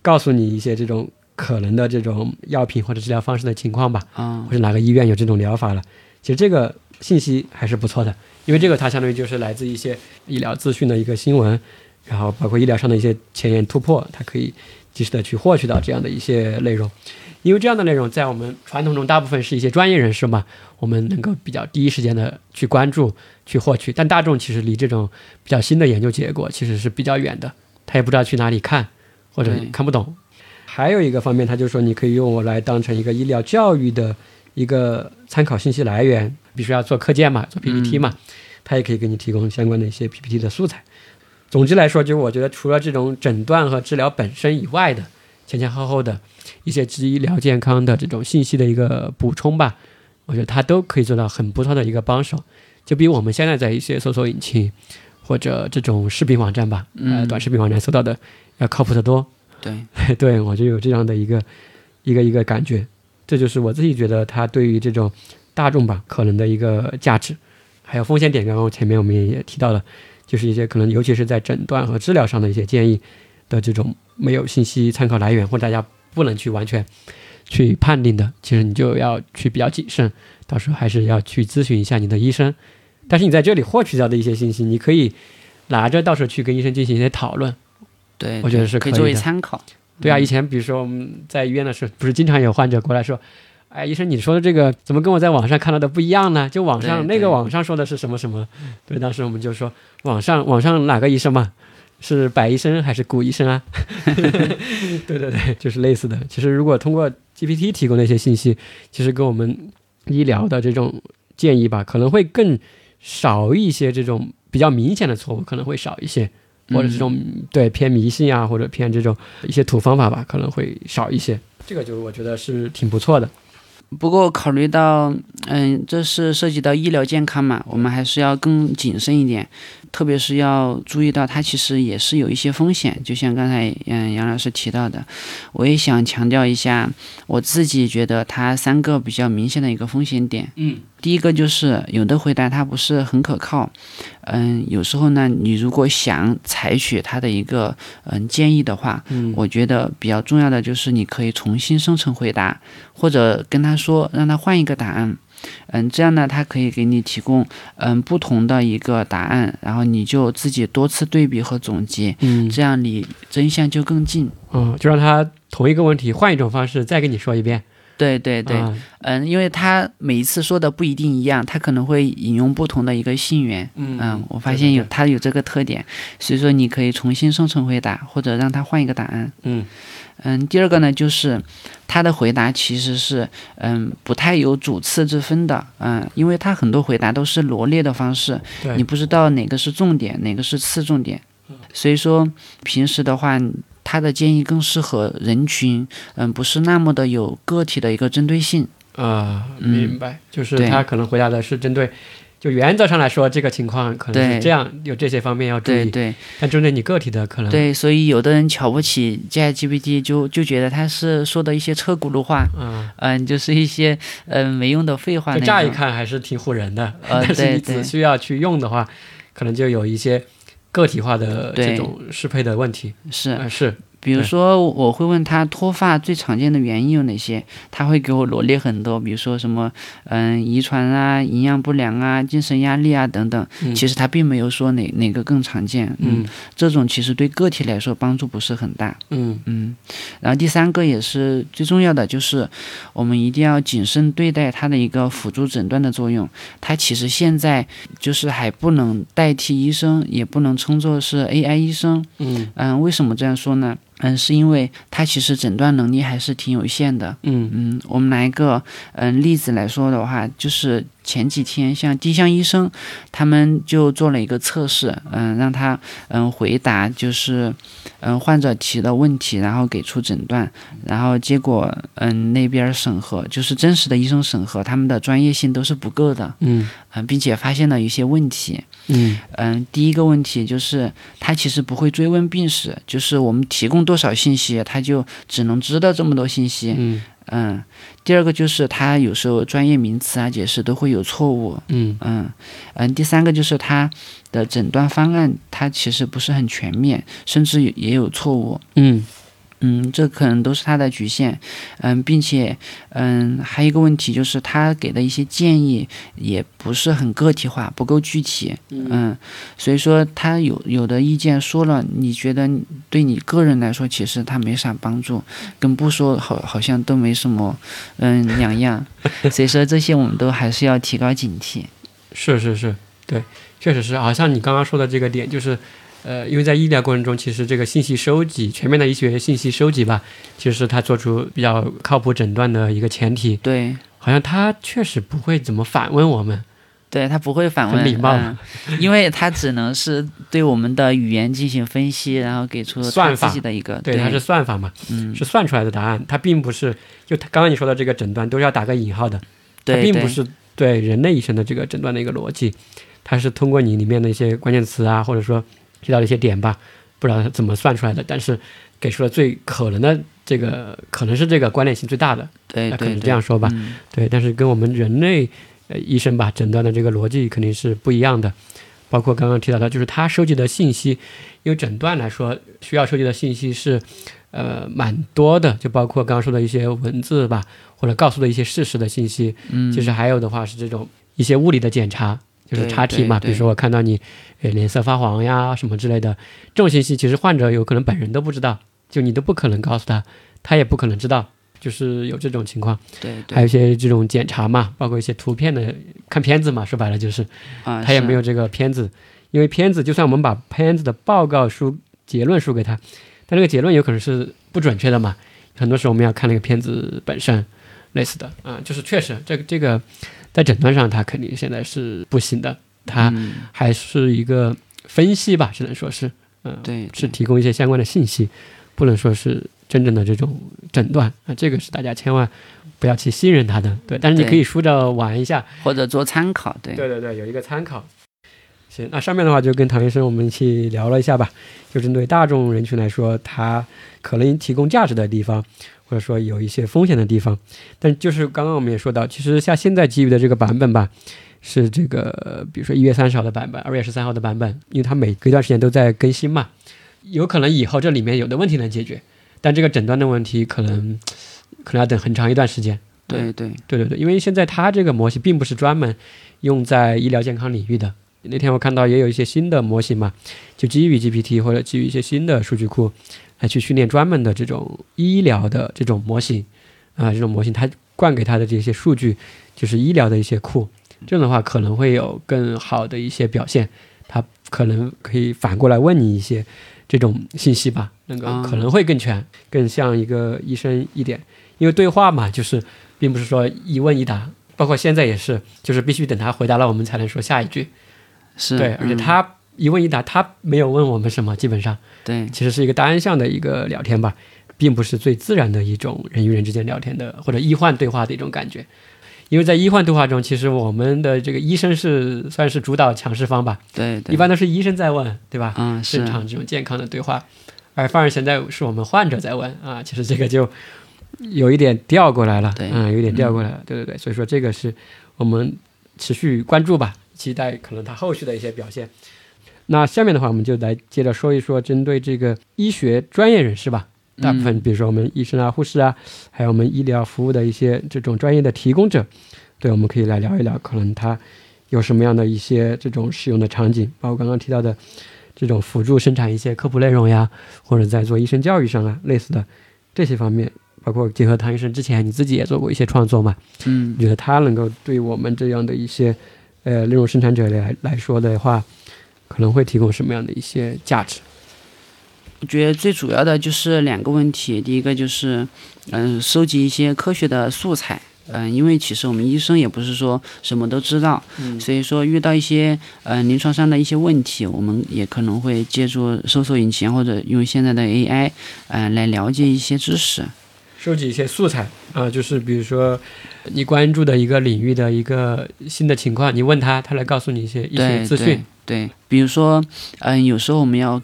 告诉你一些这种可能的这种药品或者治疗方式的情况吧。啊或者哪个医院有这种疗法了。其实这个信息还是不错的，因为这个它相当于就是来自一些医疗资讯的一个新闻，然后包括医疗上的一些前沿突破，它可以及时的去获取到这样的一些内容。因为这样的内容在我们传统中大部分是一些专业人士嘛，我们能够比较第一时间的去关注、去获取，但大众其实离这种比较新的研究结果其实是比较远的，他也不知道去哪里看，或者看不懂。还有一个方面，他就说你可以用我来当成一个医疗教育的一个参考信息来源，比如说要做课件嘛，做 PPT 嘛，它也可以给你提供相关的一些 PPT 的素材。总之来说，就是我觉得除了这种诊断和治疗本身以外的前前后后的一些医疗健康的这种信息的一个补充吧，我觉得它都可以做到很不错的一个帮手，就比我们现在在一些搜索引擎或者这种视频网站吧，呃，嗯短视频网站搜到的要靠谱得多。对 对我就有这样的一个一个一个感觉，这就是我自己觉得它对于这种大众吧可能的一个价值，还有风险点。刚刚前面我们也也提到了，就是一些可能尤其是在诊断和治疗上的一些建议的这种没有信息参考来源或大家不能去完全去判定的，其实你就要去比较谨慎，到时候还是要去咨询一下你的医生。但是你在这里获取到的一些信息，你可以拿着到时候去跟医生进行一些讨论。对，我觉得是可以可作为参考。对啊，嗯以前比如说我们在医院的时候，不是经常有患者过来说，哎，医生你说的这个怎么跟我在网上看到的不一样呢？就网上那个网上说的是什么什么？对，当时我们就说网上网上哪个医生嘛？是白医生还是古医生啊？对对对，就是类似的。其实如果通过 GPT 提供的一些信息，其实跟我们医疗的这种建议吧，可能会更少一些这种比较明显的错误，可能会少一些，或者这种对偏迷信啊，或者偏这种一些土方法吧，可能会少一些。这个就我觉得是挺不错的。不过考虑到，嗯，这是涉及到医疗健康嘛，我们还是要更谨慎一点。特别是要注意到，它其实也是有一些风险，就像刚才嗯杨老师提到的，我也想强调一下，我自己觉得它三个比较明显的一个风险点。嗯，第一个就是有的回答它不是很可靠，嗯，有时候呢，你如果想采取它的一个嗯建议的话，嗯，我觉得比较重要的就是你可以重新生成回答，或者跟他说让他换一个答案。嗯，这样呢，它可以给你提供嗯不同的一个答案，然后你就自己多次对比和总结，嗯，这样离真相就更近。嗯，就让他同一个问题换一种方式再跟你说一遍。对对对，嗯，因为他每一次说的不一定一样，他可能会引用不同的一个信源。嗯我发现有他有这个特点，所以说你可以重新生成回答，或者让他换一个答案。嗯。嗯，第二个呢，就是他的回答其实是嗯不太有主次之分的，嗯，因为他很多回答都是罗列的方式，你不知道哪个是重点，哪个是次重点，所以说平时的话，他的建议更适合人群，嗯，不是那么的有个体的一个针对性。啊，明白，就是他可能回答的是针对。就原则上来说，这个情况可能是这样，有这些方面要注意。对对。但针对你个体的可能。对，所以有的人瞧不起 GPT，就就觉得他是说的一些车轱辘话。嗯。嗯，就是一些嗯没用的废话。乍一看还是挺唬人的，但是你只需要去用的话，可能就有一些个体化的这种适配的问题。是是。比如说，我会问他脱发最常见的原因有哪些，他会给我罗列很多，比如说什么，嗯，遗传啊，营养不良啊，精神压力啊等等。其实他并没有说哪哪个更常见。嗯，这种其实对个体来说帮助不是很大。嗯嗯。然后第三个也是最重要的，就是我们一定要谨慎对待它的一个辅助诊断的作用。它其实现在就是还不能代替医生，也不能称作是 AI 医生。嗯嗯，为什么这样说呢？嗯，是因为它其实诊断能力还是挺有限的。嗯嗯，我们拿一个嗯例子来说的话，就是前几天像丁香医生，他们就做了一个测试，嗯，让他嗯回答就是嗯患者提的问题，然后给出诊断，然后结果嗯那边审核就是真实的医生审核，他们的专业性都是不够的。嗯嗯，并且发现了一些问题。嗯嗯，第一个问题就是他其实不会追问病史，就是我们提供多少信息，他就只能知道这么多信息。嗯嗯，第二个就是他有时候专业名词啊解释都会有错误。嗯嗯嗯，第三个就是他的诊断方案，他其实不是很全面，甚至也有错误。嗯。嗯，这可能都是他的局限，嗯，并且，嗯，还有一个问题就是他给的一些建议也不是很个体化，不够具体，嗯，所以说他有有的意见说了，你觉得对你个人来说其实他没啥帮助，跟不说好好像都没什么，嗯，两样，所以说这些我们都还是要提高警惕。是是是，对，确实是，好像你刚刚说的这个点就是。呃，因为在医疗过程中，其实这个信息收集、全面的医学信息收集吧，其实是他做出比较靠谱诊断的一个前提。对，好像他确实不会怎么反问我们。对他不会反问，很礼貌，因为他只能是对我们的语言进行分析，然后给出算法自己的一个。对，它是算法嘛，嗯，是算出来的答案。它并不是就刚刚你说的这个诊断都是要打个引号的，它并不是对人类医生的这个诊断的一个逻辑，它是通过你里面的一些关键词啊，或者说。提到了一些点吧，不知道怎么算出来的，但是给出了最可能的这个，可能是这个关联性最大的，对，可能这样说吧，对，但是跟我们人类呃医生吧诊断的这个逻辑肯定是不一样的，包括刚刚提到的，就是他收集的信息，因为诊断来说需要收集的信息是呃蛮多的，就包括刚刚说的一些文字吧，或者告诉的一些事实的信息，嗯，其实还有的话是这种一些物理的检查。就是查体嘛，比如说我看到你，呃，脸色发黄呀，什么之类的，这种信息其实患者有可能本人都不知道，就你都不可能告诉他，他也不可能知道，就是有这种情况。对，还有一些这种检查嘛，包括一些图片的看片子嘛，说白了就是，他也没有这个片子，因为片子就算我们把片子的报告书结论输给他，但那个结论有可能是不准确的嘛，很多时候我们要看那个片子本身，类似的啊，就是确实这个这个。在诊断上，他肯定现在是不行的。它还是一个分析吧，只能说是，嗯，对，是提供一些相关的信息，不能说是真正的这种诊断啊，这个是大家千万不要去信任它的，对，但是你可以输着玩一下，或者做参考，对，对对对，有一个参考。行，那上面的话就跟唐医生我们一起聊了一下吧，就针对大众人群来说，它可能提供价值的地方，或者说有一些风险的地方。但就是刚刚我们也说到，其实像现在基于的这个版本吧，是这个比如说一月三十号的版本，二月十三号的版本，因为它每隔一段时间都在更新嘛，有可能以后这里面有的问题能解决，但这个诊断的问题可能可能要等很长一段时间。对对对对对，因为现在它这个模型并不是专门用在医疗健康领域的。那天我看到也有一些新的模型嘛，就基于 GPT 或者基于一些新的数据库来去训练专门的这种医疗的这种模型啊，这种模型它灌给它的这些数据就是医疗的一些库，这样的话可能会有更好的一些表现，它可能可以反过来问你一些这种信息吧，那个可能会更全，更像一个医生一点，因为对话嘛，就是并不是说一问一答，包括现在也是，就是必须等他回答了我们才能说下一句。是对，而且他一问一答，他没有问我们什么，基本上对，其实是一个单向的一个聊天吧，并不是最自然的一种人与人之间聊天的或者医患对话的一种感觉。因为在医患对话中，其实我们的这个医生是算是主导强势方吧，对，一般都是医生在问，对吧？嗯，正常这种健康的对话，而反而现在是我们患者在问啊，其实这个就有一点调过来了，对，嗯，有点调过来了，对对对，所以说这个是我们持续关注吧。期待可能他后续的一些表现。那下面的话，我们就来接着说一说针对这个医学专业人士吧。大部分，比如说我们医生啊、护士啊，还有我们医疗服务的一些这种专业的提供者，对，我们可以来聊一聊，可能他有什么样的一些这种使用的场景，包括刚刚提到的这种辅助生产一些科普内容呀，或者在做医生教育上啊类似的这些方面，包括结合唐医生之前你自己也做过一些创作嘛，嗯，你觉得他能够对我们这样的一些。呃，内容生产者来来说的话，可能会提供什么样的一些价值？我觉得最主要的就是两个问题。第一个就是，嗯，收集一些科学的素材。嗯，因为其实我们医生也不是说什么都知道，所以说遇到一些嗯临床上的一些问题，我们也可能会借助搜索引擎或者用现在的 AI，嗯，来了解一些知识。收集一些素材啊，就是比如说你关注的一个领域的一个新的情况，你问他，他来告诉你一些一些资讯。对，比如说，嗯，有时候我们要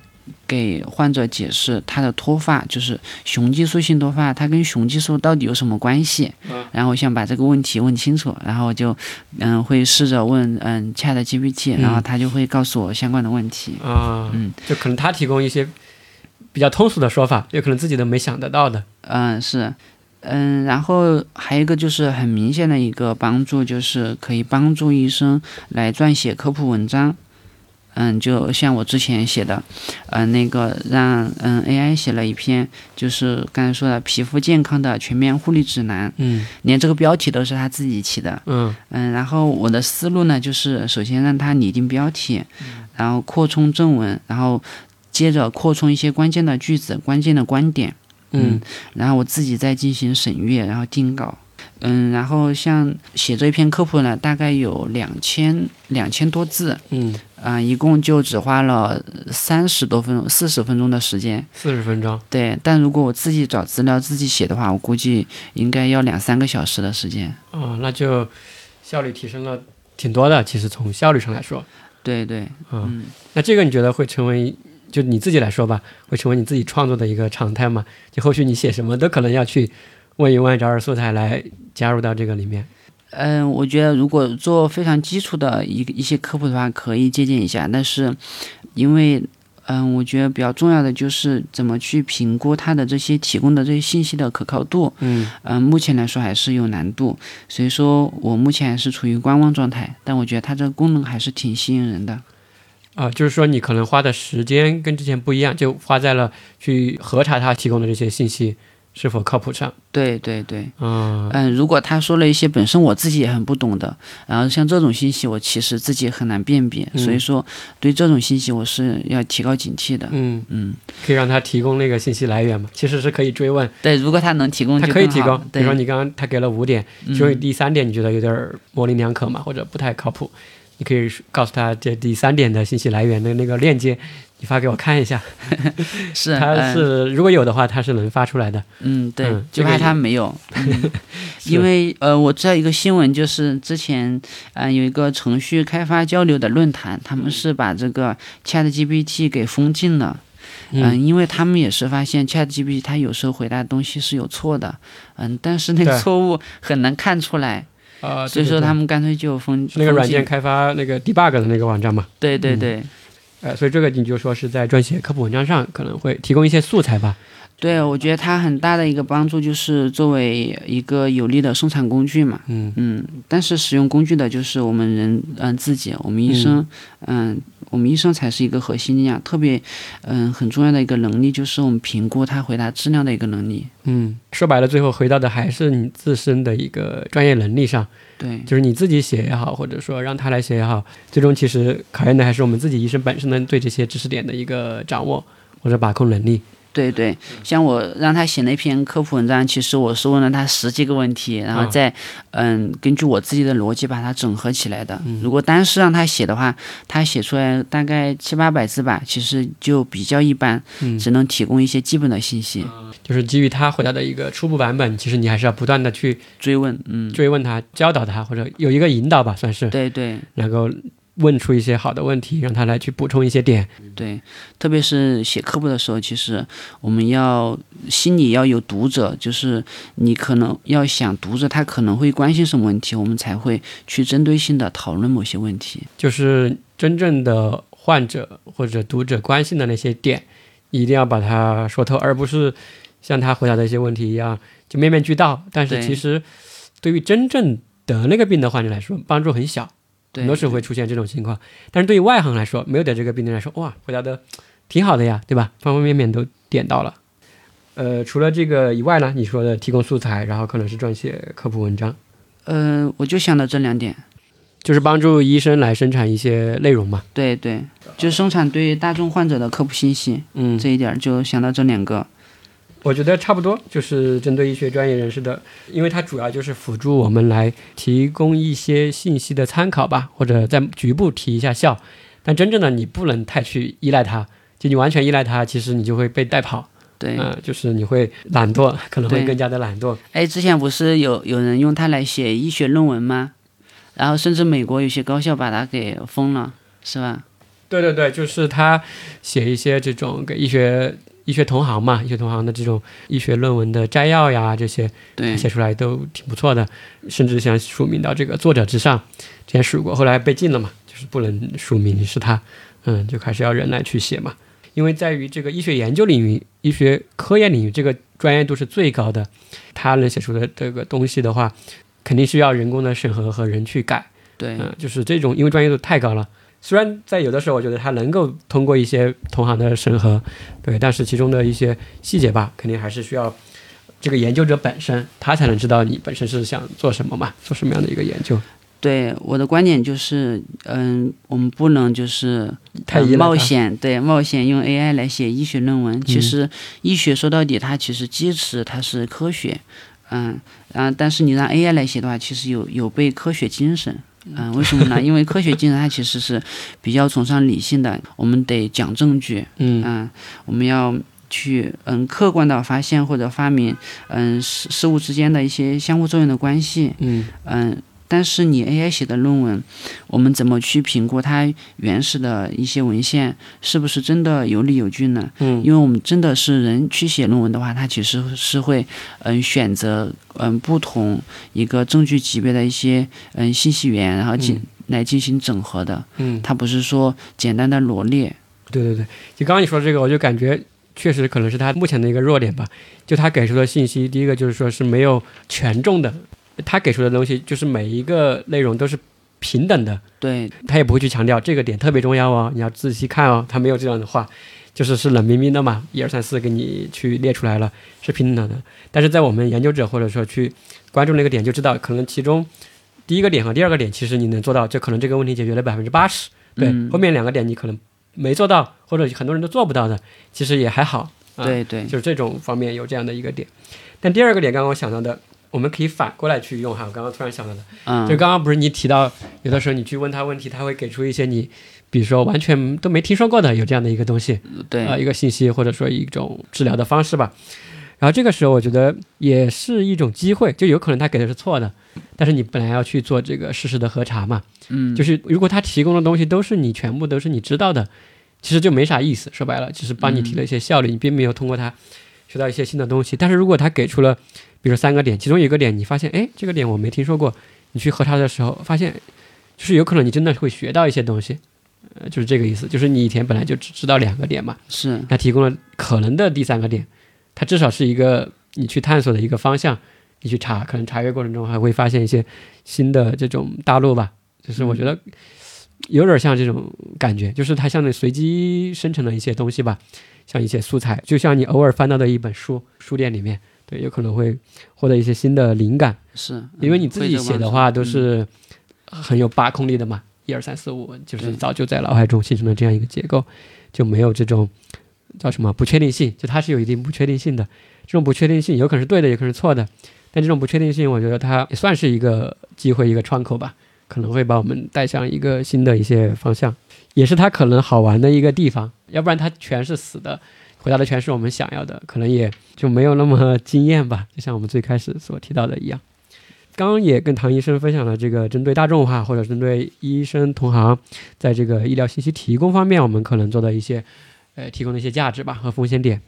给患者解释他的脱发，就是雄激素性脱发，它跟雄激素到底有什么关系？然后想把这个问题问清楚，然后就嗯会试着问嗯 Chat GPT，然后他就会告诉我相关的问题。啊，嗯，就可能他提供一些。比较通俗的说法，有可能自己都没想得到的。嗯，是，嗯，然后还有一个就是很明显的一个帮助，就是可以帮助医生来撰写科普文章。嗯，就像我之前写的，嗯，那个让嗯 AI 写了一篇，就是刚才说的皮肤健康的全面护理指南。嗯，连这个标题都是他自己起的。嗯嗯，然后我的思路呢，就是首先让他拟定标题，然后扩充正文，然后。接着扩充一些关键的句子、关键的观点，嗯，然后我自己再进行审阅，然后定稿，嗯，然后像写这一篇科普呢，大概有两千两千多字，嗯，啊，一共就只花了三十多分钟、四十分钟的时间，四十分钟，对，但如果我自己找资料、自己写的话，我估计应该要两三个小时的时间，哦，那就效率提升了挺多的，其实从效率上来说，对对，嗯，那这个你觉得会成为？就你自己来说吧，会成为你自己创作的一个常态吗？就后续你写什么都可能要去问一问，找点素材来加入到这个里面。嗯，我觉得如果做非常基础的一一些科普的话，可以借鉴一下。但是，因为嗯，我觉得比较重要的就是怎么去评估它的这些提供的这些信息的可靠度。嗯嗯，目前来说还是有难度，所以说我目前还是处于观望状态。但我觉得它这个功能还是挺吸引人的。啊，就是说你可能花的时间跟之前不一样，就花在了去核查它提供的这些信息是否靠谱上。对对对，嗯嗯，如果他说了一些本身我自己也很不懂的，然后像这种信息我其实自己很难辨别，所以说对这种信息我是要提高警惕的。嗯嗯，可以让他提供那个信息来源嘛？其实是可以追问。对，如果他能提供，他可以提供。比如说你刚刚他给了五点，其中第三点你觉得有点模棱两可嘛，或者不太靠谱。你可以告诉他这第三点的信息来源的那个链接，你发给我看一下。是，他嗯。是如果有的话，它是能发出来的。嗯，对，嗯就怕这个他没有，嗯。因为呃，我知道一个新闻，就是之前呃有一个程序开发交流的论坛，他们是把这个 Chat GPT 给封禁了。嗯、嗯，因为他们也是发现 Chat GPT 它有时候回答的东西是有错的，嗯，但是那个错误很难看出来，呃，所以说他们干脆就封那个软件开发那个 debug 的那个网站嘛。对对对。呃，所以这个你就说是在撰写科普文章上可能会提供一些素材吧。对，我觉得它很大的一个帮助就是作为一个有力的生产工具嘛。嗯嗯，但是使用工具的就是我们人，嗯、自己，我们医生，嗯、我们医生才是一个核心力量，特别，嗯、很重要的一个能力就是我们评估他回答质量的一个能力。嗯，说白了，最后回到的还是你自身的一个专业能力上，对，就是你自己写也好，或者说让他来写也好，最终其实考验的还是我们自己医生本身的对这些知识点的一个掌握或者把控能力。对对，像我让他写那篇科普文章，其实我是问了他十几个问题，然后嗯。再嗯根据我自己的逻辑把它整合起来的。如果单是让他写的话，他写出来大概七八百字吧，其实就比较一般，嗯。只能提供一些基本的信息，就是基于他回答的一个初步版本，其实你还是要不断的去追问。嗯，追问他、教导他，或者有一个引导吧，算是。对对。能够问出一些好的问题，让他来去补充一些点。对，特别是写科普的时候，其实我们要心里要有读者，就是你可能要想读者他可能会关心什么问题，我们才会去针对性的讨论某些问题。就是真正的患者或者读者关心的那些点，一定要把它说透，而不是像他回答的一些问题一样就面面俱到。但是其实对于真正得那个病的患者来说，帮助很小，对很多时候会出现这种情况。但是对于外行来说，没有得这个病的人来说，哇，回答的挺好的呀，对吧？方方面面都点到了。呃，除了这个以外呢，你说的提供素材，然后可能是撰写科普文章，呃，我就想到这两点。就是帮助医生来生产一些内容嘛。对对，就生产对大众患者的科普信息，嗯，这一点就想到这两个。我觉得差不多，就是针对医学专业人士的，因为它主要就是辅助我们来提供一些信息的参考吧，或者在局部提一下效。但真正的你不能太去依赖它，就你完全依赖它，其实你就会被带跑，对，嗯、就是你会懒惰，可能会更加的懒惰。哎，之前不是有有人用它来写医学论文吗？然后甚至美国有些高校把它给封了，是吧？对对对，就是他写一些这种给医学医学同行嘛，医学同行的这种医学论文的摘要呀，这些对，写出来都挺不错的，甚至想署名到这个作者之上，之前署过，后来被禁了嘛，就是不能署名是他，嗯，就还是要人来去写嘛，因为在于这个医学研究领域、医学科研领域，这个专业度是最高的，他能写出的这个东西的话，肯定是要人工的审核和人去改，对，嗯，就是这种因为专业度太高了。虽然在有的时候，我觉得它能够通过一些同行的审核，对，但是其中的一些细节吧，肯定还是需要这个研究者本身，他才能知道你本身是想做什么嘛，做什么样的一个研究。对，我的观点就是，嗯，我们不能就是呃太冒险，对，冒险用 AI 来写医学论文。其嗯实医学说到底，它其实基石它是科学，嗯啊，但是你让 AI 来写的话，其实有有悖科学精神。嗯，为什么呢？因为科学精神它其实是比较崇尚理性的，我们得讲证据，嗯嗯，我们要去嗯客观的发现或者发明嗯事事物之间的一些相互作用的关系，嗯嗯，但是你 AI 写的论文，我们怎么去评估它原始的一些文献是不是真的有理有据呢？嗯因为我们真的是人去写论文的话，它其实是会嗯选择嗯不同一个证据级别的一些嗯信息源，然后进、来进行整合的，嗯，它不是说简单的罗列。对对对，就刚刚你说这个，我就感觉确实可能是它目前的一个弱点吧。就它给出的信息，第一个就是说是没有权重的，他给出的东西就是每一个内容都是平等的，对他也不会去强调这个点特别重要哦，你要仔细看哦，他没有这样的话，就是是冷冰冰的嘛，一二三四给你去列出来了，是平等的。但是在我们研究者或者说去关注那个点，就知道可能其中第一个点和第二个点，其实你能做到，就可能这个问题解决了百分之八十，对，嗯后面两个点你可能没做到，或者很多人都做不到的，其实也还好，啊、对对就是这种方面有这样的一个点。但第二个点，刚刚我想到的，我们可以反过来去用哈。我刚刚突然想到的，嗯，就刚刚不是你提到，有的时候你去问他问题，他会给出一些你，比如说完全都没听说过的有这样的一个东西，对，呃，一个信息或者说一种治疗的方式吧。然后这个时候我觉得也是一种机会，就有可能他给的是错的，但是你本来要去做这个事实的核查嘛，嗯，就是如果他提供的东西都是你全部都是你知道的，其实就没啥意思。说白了，只是帮你提了一些效率，你并没有通过他学到一些新的东西。但是如果他给出了，比如三个点，其中有一个点你发现，哎，这个点我没听说过，你去核查的时候发现，就是有可能你真的会学到一些东西，呃，就是这个意思。就是你以前本来就只知道两个点嘛，是，它提供了可能的第三个点，它至少是一个你去探索的一个方向。你去查，可能查阅过程中还会发现一些新的这种大陆吧。就是我觉得有点像这种感觉，就是它像那随机生成的一些东西吧，像一些素材，就像你偶尔翻到的一本书，书店里面，对，有可能会获得一些新的灵感。是因为你自己写的话都嗯是很有把控力的嘛，一二三四五，就是早就在脑海中形成了这样一个结构，就没有这种叫什么不确定性，就它是有一定不确定性的。这种不确定性有可能是对的，有可能是错的，但这种不确定性，我觉得它也算是一个机会，一个窗口吧，可能会把我们带向一个新的一些方向，也是它可能好玩的一个地方。要不然它全是死的，回答的全是我们想要的，可能也就没有那么惊艳吧。就像我们最开始所提到的一样。刚刚也跟唐医生分享了这个针对大众化或者针对医生同行，在这个医疗信息提供方面，我们可能做的一些，呃，提供的一些价值吧和风险点。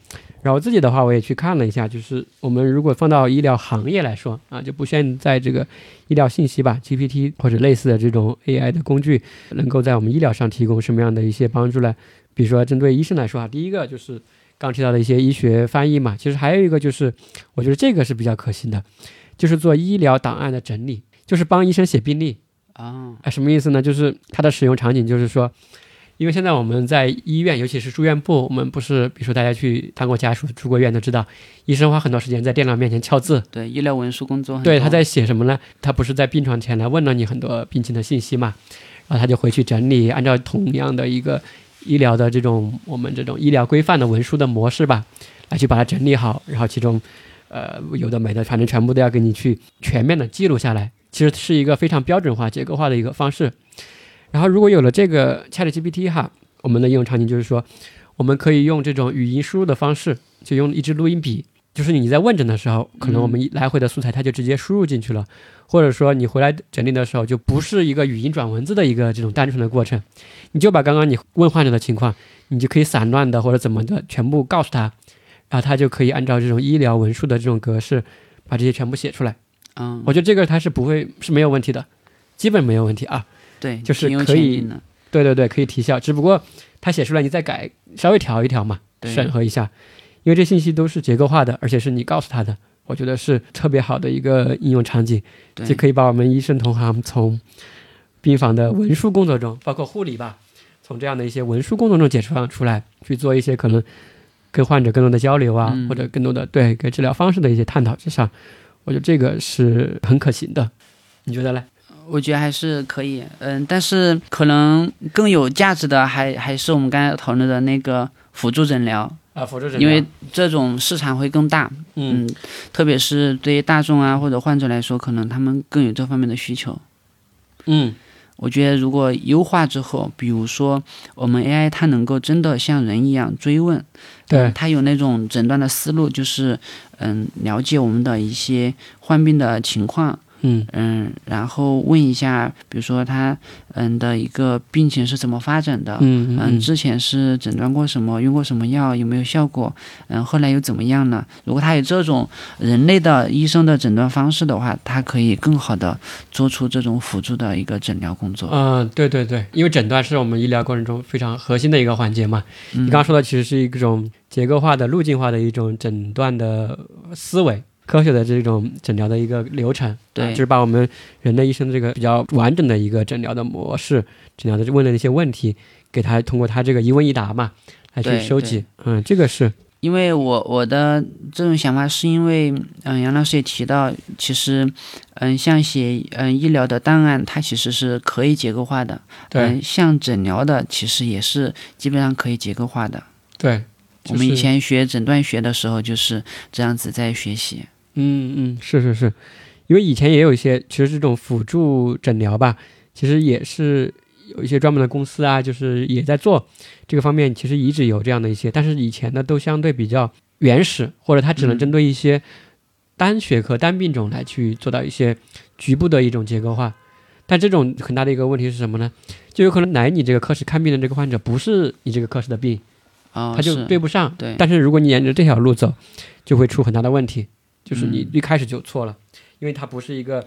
然后自己的话，我也去看了一下，就是我们如果放到医疗行业来说啊，就不限在这个医疗信息吧，GPT 或者类似的这种 AI 的工具，能够在我们医疗上提供什么样的一些帮助呢？比如说针对医生来说啊，第一个就是刚提到的一些医学翻译嘛，其实还有一个就是，我觉得这个是比较可行的，就是做医疗档案的整理，就是帮医生写病历。啊，啊，什么意思呢？就是它的使用场景，就是说，因为现在我们在医院，尤其是住院部，我们不是，比如说大家去当过家属、住过院都知道，医生花很多时间在电脑面前敲字，对，医疗文书工作对，他在写什么呢？他不是在病床前来问了你很多病情的信息嘛，然后他就回去整理，按照同样的一个医疗的这种我们这种医疗规范的文书的模式吧，来去把它整理好，然后其中，呃，有的没的，反正全部都要给你去全面的记录下来，其实是一个非常标准化、结构化的一个方式。然后如果有了这个 ChatGPT 哈，我们的应用场景就是说，我们可以用这种语音输入的方式，就用一支录音笔，就是你在问诊的时候，可能我们一来回的素材它就直接输入进去了，或者说你回来诊理的时候，就不是一个语音转文字的一个这种单纯的过程，你就把刚刚你问患者的情况，你就可以散乱的或者怎么的全部告诉他，然后他就可以按照这种医疗文书的这种格式，把这些全部写出来。嗯，我觉得这个它是不会是没有问题的，基本没有问题啊。对，就是可以对对对，可以提效，只不过他写出来你再改，稍微调一调嘛，对。审核一下，因为这信息都是结构化的，而且是你告诉他的，我觉得是特别好的一个应用场景，对就可以把我们医生同行从病房的文书工作中，包括护理吧，从这样的一些文书工作中解放出来，去做一些可能跟患者更多的交流啊，嗯或者更多的对跟治疗方式的一些探讨之上，我觉得这个是很可行的，你觉得嘞？我觉得还是可以，嗯，但是可能更有价值的还还是我们刚才讨论的那个辅助诊疗，啊，辅助诊因为这种市场会更大，嗯。嗯，特别是对于大众啊或者患者来说，可能他们更有这方面的需求。嗯。我觉得如果优化之后，比如说我们 AI 它能够真的像人一样追问，对。嗯它有那种诊断的思路，就是嗯了解我们的一些患病的情况，嗯嗯，然后问一下，比如说他嗯的一个病情是怎么发展的，嗯嗯，之前是诊断过什么，用过什么药，有没有效果？嗯，后来又怎么样呢？如果他有这种人类的医生的诊断方式的话，他可以更好的做出这种辅助的一个诊疗工作。嗯，对对对，因为诊断是我们医疗过程中非常核心的一个环节嘛。你嗯刚刚说的其实是一种结构化的、路径化的一种诊断的思维。科学的这种诊疗的一个流程，对啊就是把我们人类一生这个比较完整的一个诊疗的模式，诊疗的问的一些问题，给他通过他这个一问一答嘛，来去收集。嗯，这个是，因为我我的这种想法是因为，嗯，杨老师也提到，其实，嗯，像写嗯医疗的档案，它其实是可以结构化的，对、嗯，像诊疗的其实也是基本上可以结构化的。对。我们以前学诊断学的时候就是这样子在学习。嗯嗯，是是是，因为以前也有一些，其实这种辅助诊疗吧，其实也是有一些专门的公司啊，就是也在做这个方面，其实一直有这样的一些，但是以前呢都相对比较原始，或者它只能针对一些单学科、单病种来去做到一些局部的一种结构化。但这种很大的一个问题是什么呢？就有可能来你这个科室看病的这个患者不是你这个科室的病，啊，他就对不上。对但是如果你沿着这条路走，就会出很大的问题，就是你一开始就错了，因为它不是一个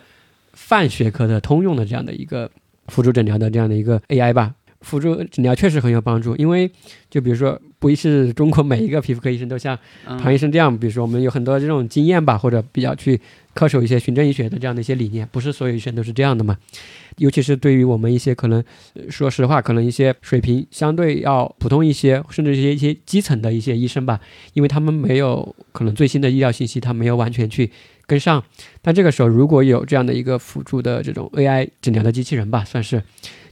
泛学科的通用的这样的一个辅助诊疗的这样的一个 AI 吧。辅助诊疗确实很有帮助，因为就比如说，不是中国每一个皮肤科医生都像嗯唐医生这样，比如说我们有很多这种经验吧，或者比较去恪守一些循证医学的这样的一些理念，不是所有医生都是这样的嘛。尤其是对于我们一些可能，说实话，可能一些水平相对要普通一些，甚至一些一些基层的一些医生吧，因为他们没有可能最新的医疗信息，他没有完全去跟上。但这个时候，如果有这样的一个辅助的这种 AI 诊疗的机器人吧，算是，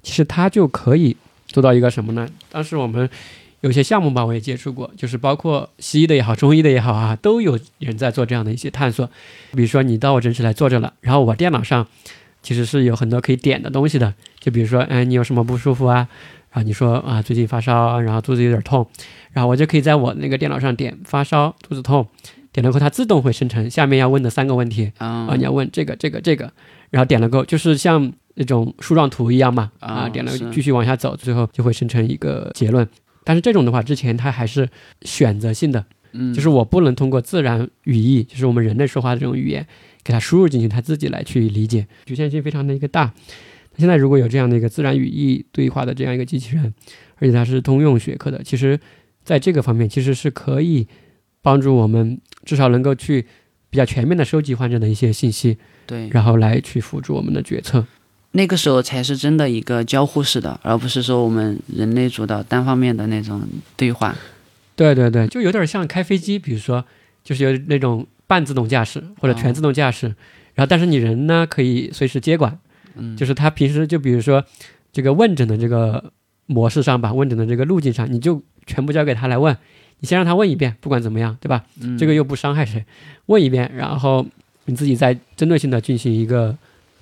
其实它就可以做到一个什么呢？当时我们有些项目吧，我也接触过，就是包括西医的也好，中医的也好啊，都有人在做这样的一些探索。比如说你到我诊室来坐着了，然后我电脑上其实是有很多可以点的东西的，就比如说，哎，你有什么不舒服啊？然后你说啊，最近发烧，然后肚子有点痛，然后我就可以在我那个电脑上点发烧、肚子痛，点了后它自动会生成下面要问的三个问题啊，啊你要问这个、这个、这个，然后点了够，就是像那种树状图一样嘛，啊，啊点了是继续往下走，最后就会生成一个结论。但是这种的话，之前它还是选择性的，嗯，就是我不能通过自然语义，就是我们人类说话的这种语言，给它输入进去，它自己来去理解，局限性非常的一个大。现在如果有这样的一个自然语义对话的这样一个机器人，而且它是通用学科的，其实在这个方面其实是可以帮助我们至少能够去比较全面的收集患者的一些信息，对，然后来去辅助我们的决策。那个时候才是真的一个交互式的，而不是说我们人类主导单方面的那种对话。对对对，就有点像开飞机，比如说就是有那种半自动驾驶或者全自动驾驶，然后但是你人呢可以随时接管，嗯，就是他平时就比如说这个问诊的这个模式上吧，问诊的这个路径上，你就全部交给他来问，你先让他问一遍，不管怎么样，对吧？嗯这个又不伤害谁，问一遍，然后你自己再针对性的进行一个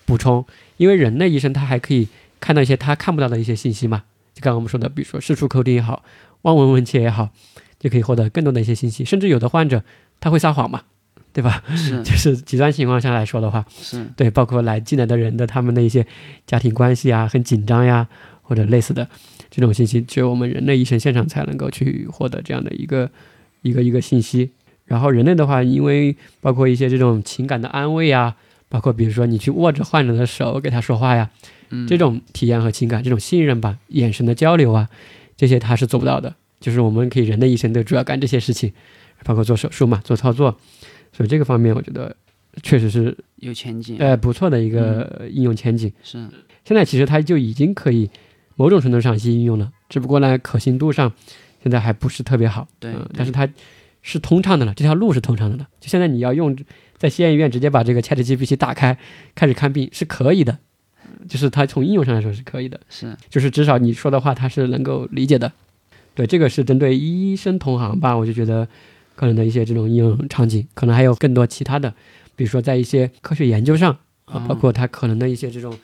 补充，因为人类医生他还可以看到一些他看不到的一些信息嘛，就刚刚我们说的，比如说视触扣听也好，望闻问切也好，就可以获得更多的一些信息，甚至有的患者他会撒谎嘛，对吧？是 就是极端情况下来说的话，是，对，包括来进来的人的他们的一些家庭关系啊，很紧张呀，或者类似的这种信息，只有我们人类医生现场才能够去获得这样的一个一个一个信息。然后人类的话，因为包括一些这种情感的安慰啊，包括比如说你去握着患者的手给他说话呀，嗯，这种体验和情感，这种信任吧，眼神的交流啊，这些他是做不到的。就是我们可以人的一生都主要干这些事情，包括做手术嘛，做操作，所以这个方面我觉得确实是有前景。呃不错的一个应用前景。是，现在其实它就已经可以某种程度上去应用了，只不过呢可行度上现在还不是特别好。对但是它是通畅的了，这条路是通畅的了。就现在你要用在西安医院直接把这个 ChatGPT 打开开始看病是可以的，就是它从应用上来说是可以的，是，就是至少你说的话它是能够理解的。对，这个是针对医生同行吧，我就觉得可能的一些这种应用场景，可能还有更多其他的，比如说在一些科学研究上啊，哦包括它可能的一些这种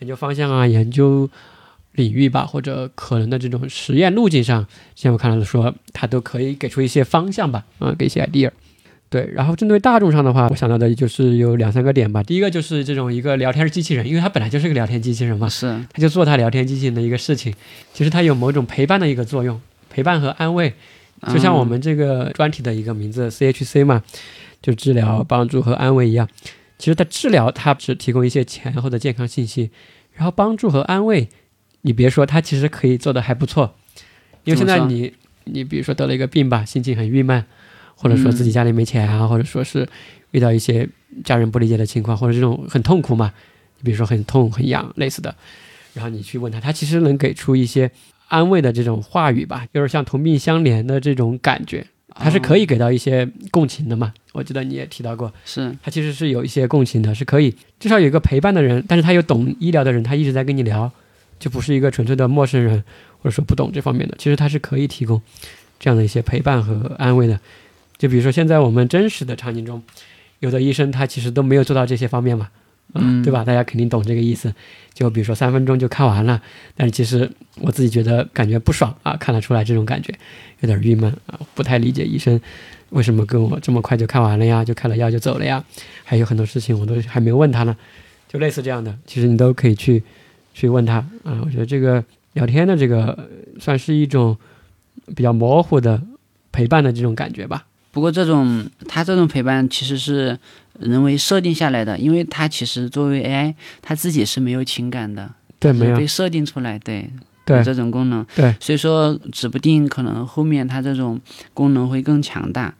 研究方向啊、研究领域吧，或者可能的这种实验路径上，现在我看到的说，它都可以给出一些方向吧，啊，给一些 idea。对，然后针对大众上的话，我想到的就是有两三个点吧。第一个就是这种一个聊天机器人，因为它本来就是个聊天机器人嘛，是，它就做它聊天机器人的一个事情，其实它有某种陪伴的一个作用，陪伴和安慰，就像我们这个专题的一个名字 CHC 嘛，就治疗、帮助和安慰一样。其实它治疗它只提供一些前后的健康信息，然后帮助和安慰，你别说它其实可以做的还不错，因为现在你你比如说得了一个病吧，心情很郁闷，或者说自己家里没钱啊，或者说是遇到一些家人不理解的情况，或者这种很痛苦嘛，你比如说很痛很痒类似的，然后你去问他，他其实能给出一些安慰的这种话语吧，就是像同病相怜的这种感觉，他是可以给到一些共情的嘛。我记得你也提到过，是，他其实是有一些共情的，是可以至少有一个陪伴的人，但是他有懂医疗的人，他一直在跟你聊，就不是一个纯粹的陌生人，或者说不懂这方面的，其实他是可以提供这样的一些陪伴和安慰的。就比如说现在我们真实的场景中，有的医生他其实都没有做到这些方面嘛，嗯对吧？大家肯定懂这个意思。就比如说三分钟就看完了，但是其实我自己觉得感觉不爽啊，看得出来这种感觉，有点郁闷啊，不太理解医生为什么跟我这么快就看完了呀，就开了药就走了呀，还有很多事情我都还没问他呢，就类似这样的，其实你都可以去去问他啊。我觉得这个聊天的这个呃算是一种比较模糊的陪伴的这种感觉吧。不过这种它这种陪伴其实是人为设定下来的，因为它其实作为 AI，它自己是没有情感的，对，没有被，设定出来，对，对有这种功能，对，所以说指不定可能后面它这种功能会更强大，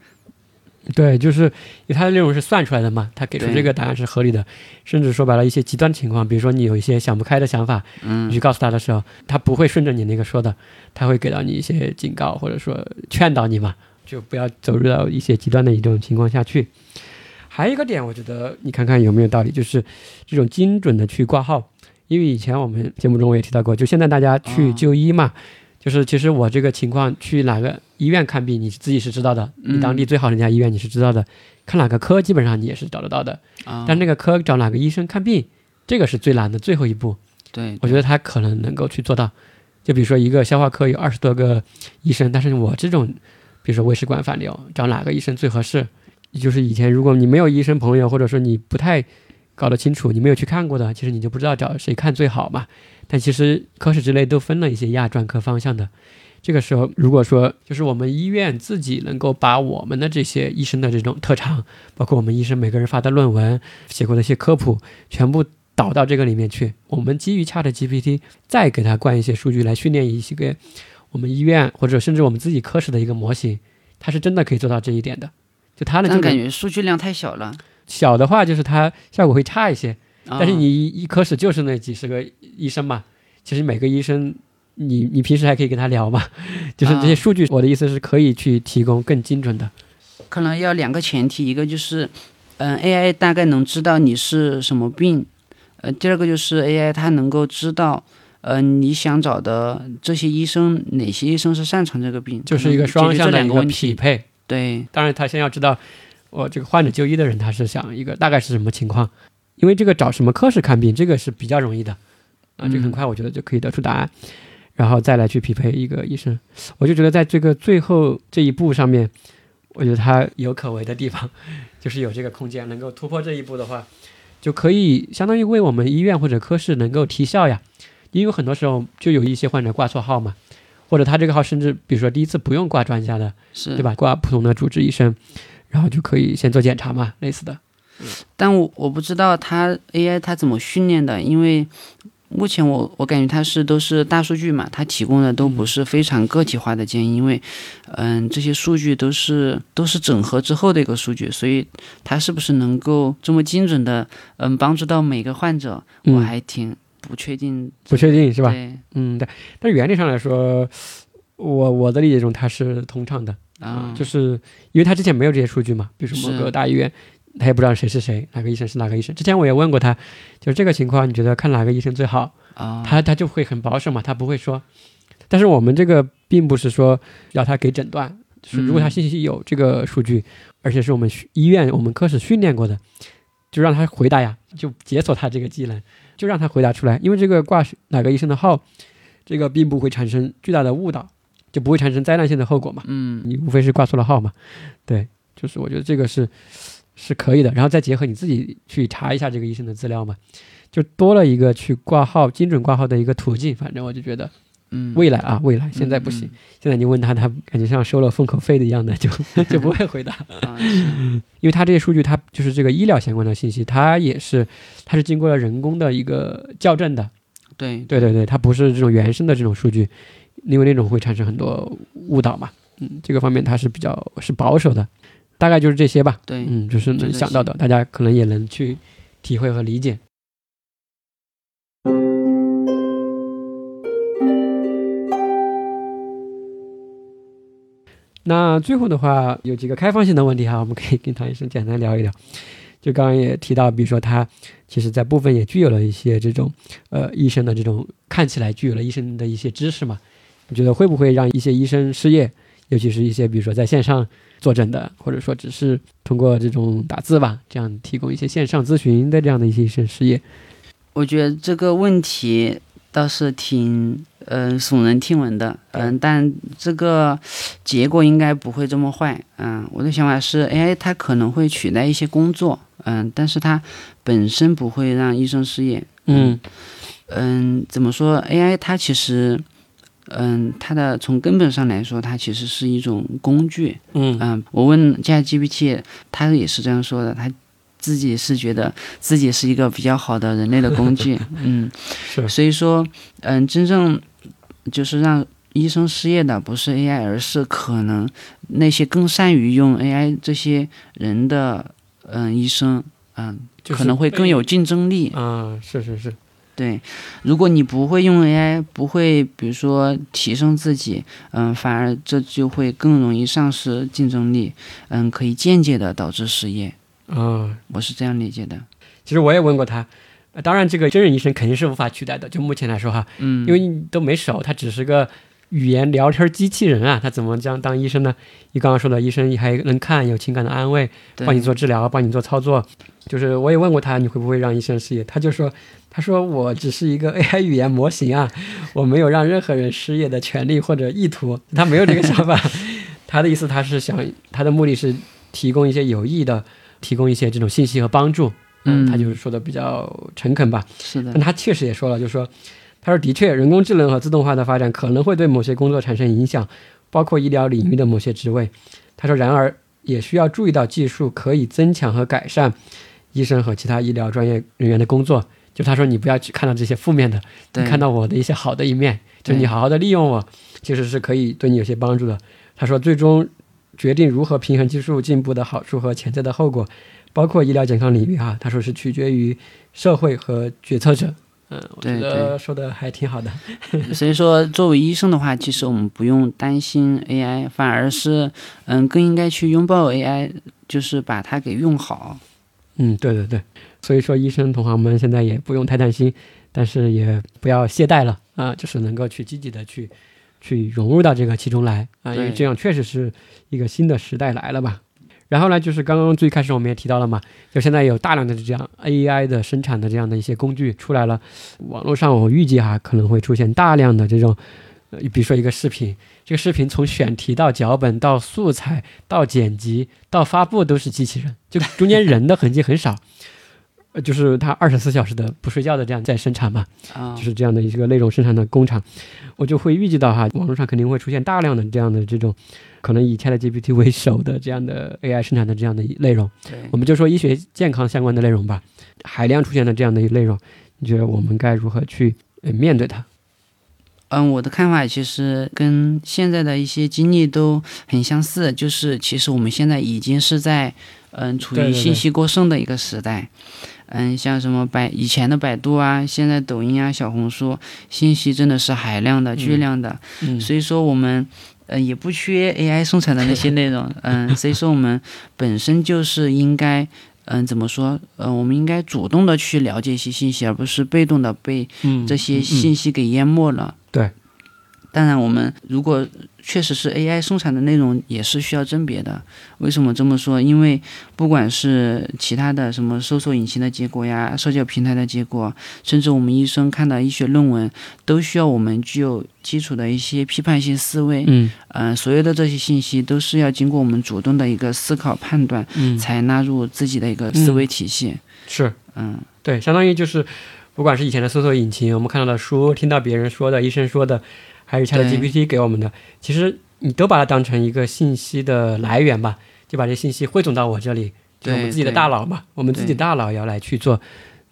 对，就是它的内容是算出来的嘛，它给出这个答案是合理的，甚至说白了一些极端情况，比如说你有一些想不开的想法，嗯。你去告诉他的时候，他不会顺着你那个说的，他会给到你一些警告，或者说劝导你嘛，就不要走入到一些极端的一种情况下去。还有一个点，我觉得你看看有没有道理，就是这种精准的去挂号，因为以前我们节目中我也提到过，就现在大家去哦就医嘛，就是其实我这个情况去哪个医院看病，你自己是知道的，你当地最好的那家医院你是知道的，看哪个科基本上你也是找得到的，啊，但那个科找哪个医生看病，这个是最难的最后一步。对，我觉得他可能能够去做到。就比如说一个消化科有二十多个医生，但是我这种，比如说胃食管反流，找哪个医生最合适？就是以前如果你没有医生朋友，或者说你不太搞得清楚，你没有去看过的，其实你就不知道找谁看最好嘛。但其实科室之类都分了一些亚专科方向的。这个时候，如果说就是我们医院自己能够把我们的这些医生的这种特长，包括我们医生每个人发的论文、写过的一些科普，全部导到这个里面去，我们基于 Chat GPT 再给它灌一些数据来训练一些个我们医院或者甚至我们自己科室的一个模型，它是真的可以做到这一点的。就它的这个感觉数据量太小了，小的话，就是它效果会差一些。但但是你一一科室就是那几十个医生嘛，其实每个医生你你平时还可以跟他聊嘛，就是这些啊数据，我的意思是可以去提供更精准的。可能要两个前提，一个就是，嗯、a i 大概能知道你是什么病，呃，第二个就是 AI 它能够知道，呃，你想找的这些医生哪些医生是擅长这个病，就是一个双向的一个。匹配。对，当然，他先要知道我这个患者就医的人他是想一个大概是什么情况，因为这个找什么科室看病，这个是比较容易的啊，这个很快我觉得就可以得出答案，然后再来去匹配一个医生。我就觉得在这个最后这一步上面，我觉得他有可为的地方，就是有这个空间能够突破这一步的话，就可以相当于为我们医院或者科室能够提效呀，因为很多时候就有一些患者挂错号嘛。或者他这个号甚至，比如说第一次不用挂专家的，是，对？吧？挂普通的主治医生，然后就可以先做检查嘛，类似的。但我我不知道它 AI 它怎么训练的，因为目前我我感觉它是都是大数据嘛，它提供的都不是非常个体化的建议，因为嗯这些数据都是都是整合之后的一个数据，所以它是不是能够这么精准的嗯帮助到每个患者，我嗯，还挺不确定，不确定是吧？对嗯，对。但是原理上来说，我我的理解中它是通畅的，啊，就是因为他之前没有这些数据嘛，比如说某个大医院，他也不知道谁是谁，哪个医生是哪个医生。之前我也问过他，就是这个情况，你觉得看哪个医生最好？啊，他他就会很保守嘛，他不会说。但是我们这个并不是说要他给诊断，就是如果他嗯信息有这个数据，而且是我们医院我们科室训练过的，就让他回答呀，就解锁他这个技能，就让他回答出来。因为这个挂哪个医生的号，这个并不会产生巨大的误导，就不会产生灾难性的后果嘛。嗯你无非是挂错了号嘛，对，就是我觉得这个是是可以的，然后再结合你自己去查一下这个医生的资料嘛，就多了一个去挂号精准挂号的一个途径。反正我就觉得嗯，未来啊，未来现在不行，现在你问他，他感觉像收了封口费的一样的，就 就不会回答，因为他这些数据，它就是这个医疗相关的信息，它也是它是经过了人工的一个校正的，对。对对对，它不是这种原生的这种数据，因为那种会产生很多误导嘛。嗯，这个方面它是比较是保守的，大概就是这些吧。对，嗯，就是能想到的，大家可能也能去体会和理解。那最后的话，有几个开放性的问题哈，我们可以跟唐医生简单聊一聊。就刚刚也提到，比如说他其实在部分也具有了一些这种呃医生的这种看起来具有了医生的一些知识嘛，你觉得会不会让一些医生失业？尤其是一些比如说在线上坐诊的，或者说只是通过这种打字吧，这样提供一些线上咨询的这样的一些医生失业。我觉得这个问题倒是挺嗯耸人听闻的，嗯，但这个结果应该不会这么坏，嗯，我的想法是，AI 它可能会取代一些工作，嗯，但是它本身不会让医生失业，嗯嗯，怎么说？AI 它其实，嗯，它的从根本上来说，它其实是一种工具，嗯嗯，我问 ChatGPT，它也是这样说的，它。自己是觉得自己是一个比较好的人类的工具，嗯，是，所以说，嗯，真正就是让医生失业的不是 AI，而是可能那些更善于用 AI 这些人的，嗯，医生，嗯，可能会更有竞争力。啊，是是是，对，如果你不会用 AI，不会比如说提升自己，嗯，反而这就会更容易丧失竞争力，嗯，可以间接的导致失业。啊，我是这样理解的。其实我也问过他，当然这个真人医生肯定是无法取代的。就目前来说哈，嗯，因为你都没手，他只是个语言聊天机器人啊，他怎么将当医生呢？你刚刚说的医生还能看，有情感的安慰，帮你做治疗，帮你做操作。就是我也问过他，你会不会让医生失业？他就说，他说我只是一个 AI 语言模型啊，我没有让任何人失业的权利或者意图，他没有这个想法。他的意思，他是想，他的目的是提供一些有益的。提供一些这种信息和帮助，嗯，他就是说的比较诚恳吧，是的。但他确实也说了，就是说，他说的确，人工智能和自动化的发展可能会对某些工作产生影响，包括医疗领域的某些职位。他说，然而也需要注意到，技术可以增强和改善医生和其他医疗专业人员的工作。就他说，你不要去看到这些负面的，你看到我的一些好的一面，就是你好好的利用我，其实是可以对你有些帮助的。他说，最终。决定如何平衡技术进步的好处和潜在的后果，包括医疗健康领域哈，他说是取决于社会和决策者。嗯，我觉得说的还挺好的。所以说，作为医生的话，其实我们不用担心 AI，反而是嗯，更应该去拥抱 AI，就是把它给用好。嗯，对对对。所以说，医生同行们现在也不用太担心，但是也不要懈怠了啊，就是能够去积极的去。去融入到这个其中来啊，因为这样确实是一个新的时代来了吧。然后呢，就是刚刚最开始我们也提到了嘛，就现在有大量的这样 AI 的生产的这样的一些工具出来了。网络上我预计哈可能会出现大量的这种，呃，比如说一个视频，这个视频从选题到脚本到素材到剪辑到发布都是机器人，就中间人的痕迹很少。呃，就是它二十四小时的不睡觉的这样在生产嘛，啊，就是这样的一个内容生产的工厂，我就会预计到哈，网络上肯定会出现大量的这样的这种，可能以 ChatGPT 为首的这样的 AI 生产的这样的内容。我们就说医学健康相关的内容吧，海量出现的这样的内容，你觉得我们该如何去面对它？嗯，我的看法其实跟现在的一些经历都很相似，就是其实我们现在已经是在嗯处于信息过剩的一个时代。嗯，像什么百以前的百度啊，现在抖音啊、小红书，信息真的是海量的、巨量的。嗯，所以说我们，呃，也不缺 AI 生产的那些内容。嗯，所以说我们本身就是应该，嗯，怎么说？嗯，我们应该主动的去了解一些信息，而不是被动的被这些信息给淹没了。对。当然，我们如果确实是 AI 生产的内容，也是需要甄别的。为什么这么说？因为不管是其他的什么搜索引擎的结果呀、社交平台的结果，甚至我们医生看到医学论文，都需要我们具有基础的一些批判性思维。嗯，呃，所有的这些信息都是要经过我们主动的一个思考判断，嗯，才纳入自己的一个思维体系。是，嗯，对，相当于就是，不管是以前的搜索引擎，我们看到的书，听到别人说的，医生说的。还是 ChatGPT 给我们的，其实你都把它当成一个信息的来源吧，就把这信息汇总到我这里，就是我们自己的大脑嘛，我们自己大脑要来去做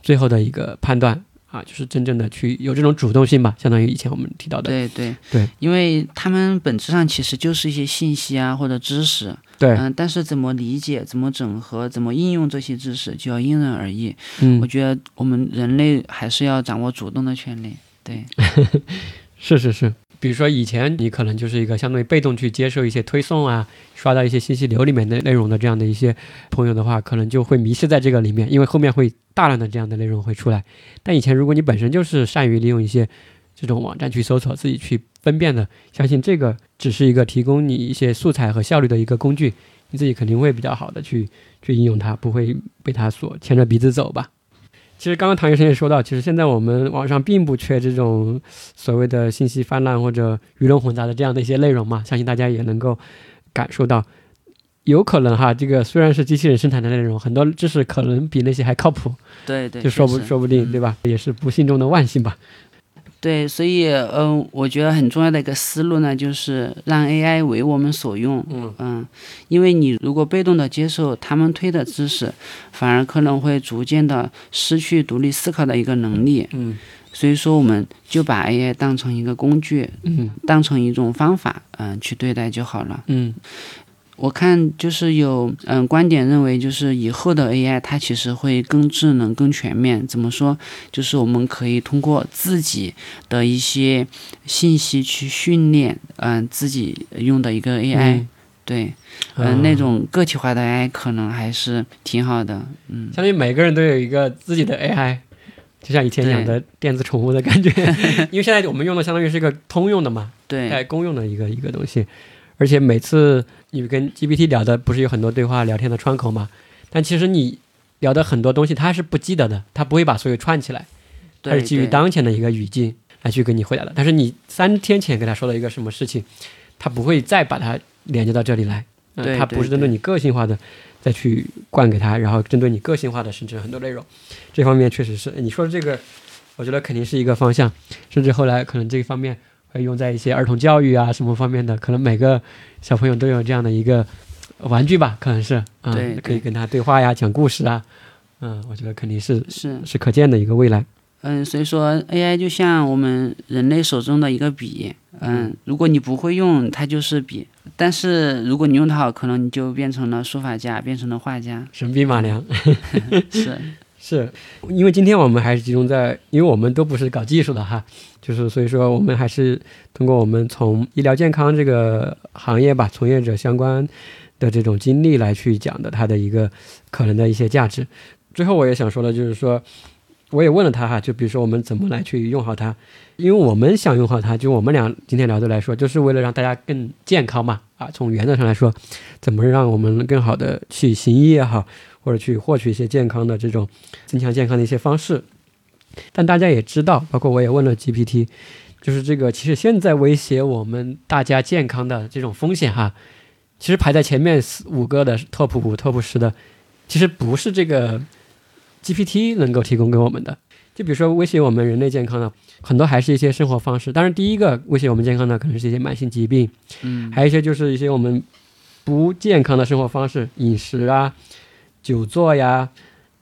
最后的一个判断啊，就是真正的去有这种主动性吧，相当于以前我们提到的。对对对，因为他们本质上其实就是一些信息啊或者知识，对，嗯，但是怎么理解、怎么整合、怎么应用这些知识，就要因人而异。嗯，我觉得我们人类还是要掌握主动的权利。对，是 是是。比如说以前你可能就是一个相对被动去接受一些推送啊，刷到一些信息流里面的内容的这样的一些朋友的话，可能就会迷失在这个里面，因为后面会大量的这样的内容会出来。但以前如果你本身就是善于利用一些这种网站去搜索，自己去分辨的，相信这个只是一个提供你一些素材和效率的一个工具。你自己肯定会比较好的去去应用它，不会被它所牵着鼻子走吧。其实刚刚唐医生也说到，其实现在我们网上并不缺这种所谓的信息泛滥或者鱼龙混杂的这样的一些内容嘛，相信大家也能够感受到，有可能哈，这个虽然是机器人生产的内容，很多知识可能比那些还靠谱，对对，就说不说不定，对吧？也是不幸中的万幸吧。对，所以嗯、我觉得很重要的一个思路呢，就是让 AI 为我们所用。嗯因为你如果被动的接受他们推的知识，反而可能会逐渐的失去独立思考的一个能力。嗯所以说，我们就把 AI 当成一个工具，嗯当成一种方法，嗯、去对待就好了。嗯我看就是有嗯观点认为，就是以后的 AI 它其实会更智能、更全面。怎么说？就是我们可以通过自己的一些信息去训练，嗯、自己用的一个 AI，、嗯对，嗯、那种个体化的 AI 可能还是挺好的。嗯，相当于每个人都有一个自己的 AI，就像以前养的电子宠物的感觉，因为现在我们用的相当于是一个通用的嘛，对，带公用的一个一个东西，而且每次你跟 GPT 聊的不是有很多对话聊天的窗口吗，但其实你聊的很多东西它是不记得的，它不会把所有串起来，它是基于当前的一个语境来去给你回答的。但是你三天前跟他说了一个什么事情，他不会再把它连接到这里来，嗯、对对它不是针对对你个性化的再去灌给他，然后针对你个性化的生成很多内容。这方面确实是你说的这个，我觉得肯定是一个方向，甚至后来可能这一方面会用在一些儿童教育啊什么方面的，可能每个小朋友都有这样的一个玩具吧，可能是，嗯，对对可以跟他对话呀，讲故事啊，嗯，我觉得肯定是是。是可见的一个未来。嗯，所以说 AI 就像我们人类手中的一个笔，嗯，如果你不会用，它就是笔；但是如果你用它好，可能你就变成了书法家，变成了画家。神笔马良 是，是因为今天我们还是集中在，因为我们都不是搞技术的哈，就是所以说我们还是通过我们从医疗健康这个行业吧，从业者相关的这种经历来去讲的它的一个可能的一些价值。最后我也想说的就是说，我也问了他哈，就比如说我们怎么来去用好它，因为我们想用好它，就我们俩今天聊的来说，就是为了让大家更健康嘛啊，从原则上来说，怎么让我们更好的去行医也好，或者去获取一些健康的这种增强健康的一些方式。但大家也知道，包括我也问了 GPT，就是这个其实现在威胁我们大家健康的这种风险哈，其实排在前面四五个的 top 五、top 十的，其实不是这个 GPT 能够提供给我们的。就比如说威胁我们人类健康的，很多还是一些生活方式。当然，第一个威胁我们健康的可能是一些慢性疾病，嗯，还有一些就是一些我们不健康的生活方式，饮食啊、久坐呀、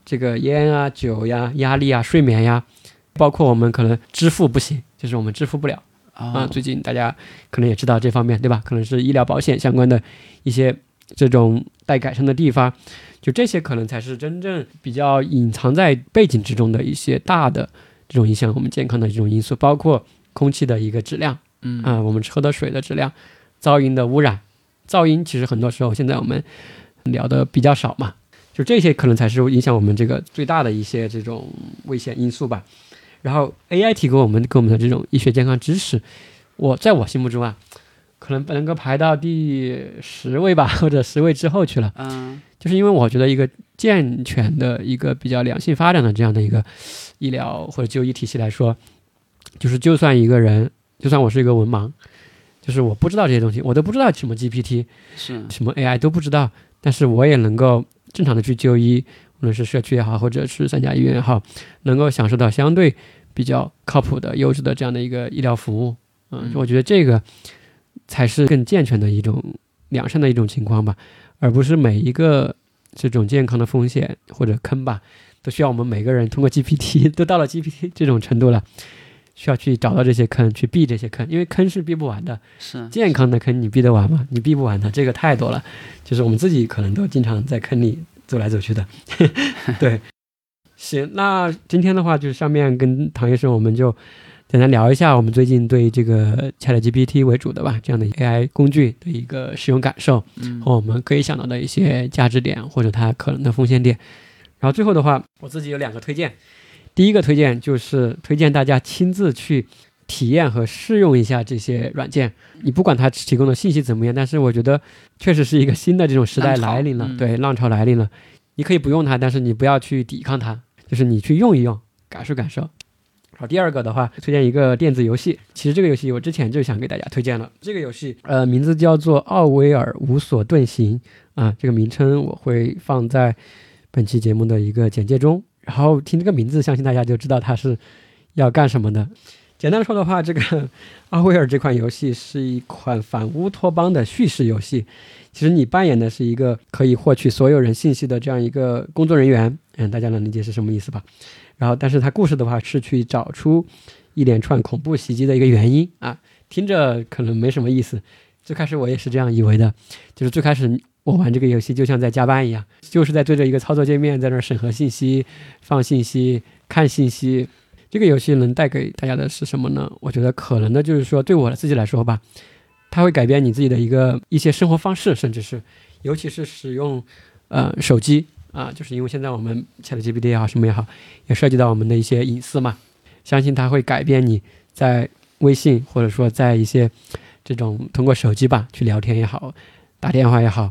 这个烟啊、酒呀、压力啊、睡眠呀，包括我们可能支付不行，就是我们支付不了啊。哦，最近大家可能也知道这方面，对吧？可能是医疗保险相关的一些这种待改善的地方，就这些可能才是真正比较隐藏在背景之中的一些大的这种影响我们健康的这种因素，包括空气的一个质量。嗯啊、我们喝的水的质量、噪音的污染，噪音其实很多时候现在我们聊的比较少嘛，就这些可能才是影响我们这个最大的一些这种危险因素吧。然后 AI 提供我们给我们的这种医学健康知识，我在我心目中啊，可能能够排到第十位吧，或者十位之后去了。嗯就是因为我觉得一个健全的一个比较良性发展的这样的一个医疗或者就医体系来说，就是就算一个人，就算我是一个文盲，就是我不知道这些东西，我都不知道什么 GPT、是什么 AI 都不知道，但是我也能够正常的去就医，无论是社区也好，或者是三甲医院也好，能够享受到相对比较靠谱的、优质的这样的一个医疗服务。嗯，嗯我觉得这个才是更健全的一种良善的一种情况吧，而不是每一个这种健康的风险或者坑吧，都需要我们每个人通过 GPT 都到了 GPT 这种程度了，需要去找到这些坑，去避这些坑，因为坑是避不完的。是，健康的坑你避得完吗？你避不完的，这个太多了。就是我们自己可能都经常在坑里走来走去的。对，行，那今天的话，就是上面跟唐医生，我们就简单聊一下我们最近对这个 ChatGPT 为主的吧，这样的 AI 工具的一个使用感受，嗯和我们可以想到的一些价值点或者它可能的风险点。然后最后的话，我自己有两个推荐。第一个推荐就是推荐大家亲自去体验和试用一下这些软件。你不管它提供的信息怎么样，但是我觉得确实是一个新的这种时代来临了，对，浪潮来临了。你可以不用它，但是你不要去抵抗它，就是你去用一用，感受感受。好，第二个的话，推荐一个电子游戏。其实这个游戏我之前就想给大家推荐了。这个游戏，呃，名字叫做《奥威尔无所遁形》啊。这个名称我会放在本期节目的一个简介中。然后听这个名字，相信大家就知道它是要干什么的。简单说的话，这个《奥威尔》这款游戏是一款反乌托邦的叙事游戏。其实你扮演的是一个可以获取所有人信息的这样一个工作人员。嗯，大家能理解是什么意思吧？然后，但是它故事的话是去找出一连串恐怖袭击的一个原因啊，听着可能没什么意思。最开始我也是这样以为的，就是最开始我玩这个游戏就像在加班一样，就是在对着一个操作界面在那儿审核信息、放信息、看信息。这个游戏能带给大家的是什么呢？我觉得可能的就是说，对我自己来说吧，它会改变你自己的一个一些生活方式，甚至是尤其是使用呃手机。啊，就是因为现在我们 ChatGPT 也好，什么也好，也涉及到我们的一些隐私嘛。相信它会改变你在微信或者说在一些这种通过手机吧去聊天也好，打电话也好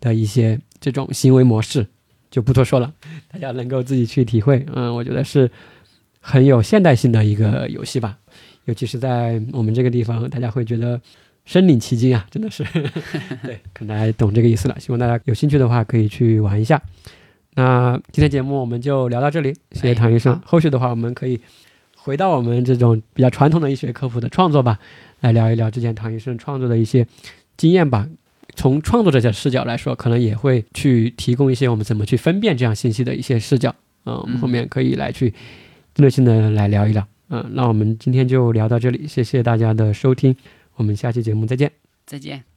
的一些这种行为模式，就不多说了，大家能够自己去体会。嗯，我觉得是很有现代性的一个游戏吧，尤其是在我们这个地方，大家会觉得身临其境啊，真的是。对，可能大家懂这个意思了。希望大家有兴趣的话可以去玩一下。那今天节目我们就聊到这里，谢谢唐医生。后续的话，我们可以回到我们这种比较传统的医学科普的创作吧，来聊一聊之前唐医生创作的一些经验吧。从创作者的视角来说，可能也会去提供一些我们怎么去分辨这样信息的一些视角。嗯，我们后面可以来去针对性的来聊一聊。嗯，那我们今天就聊到这里，谢谢大家的收听，我们下期节目再见。再见。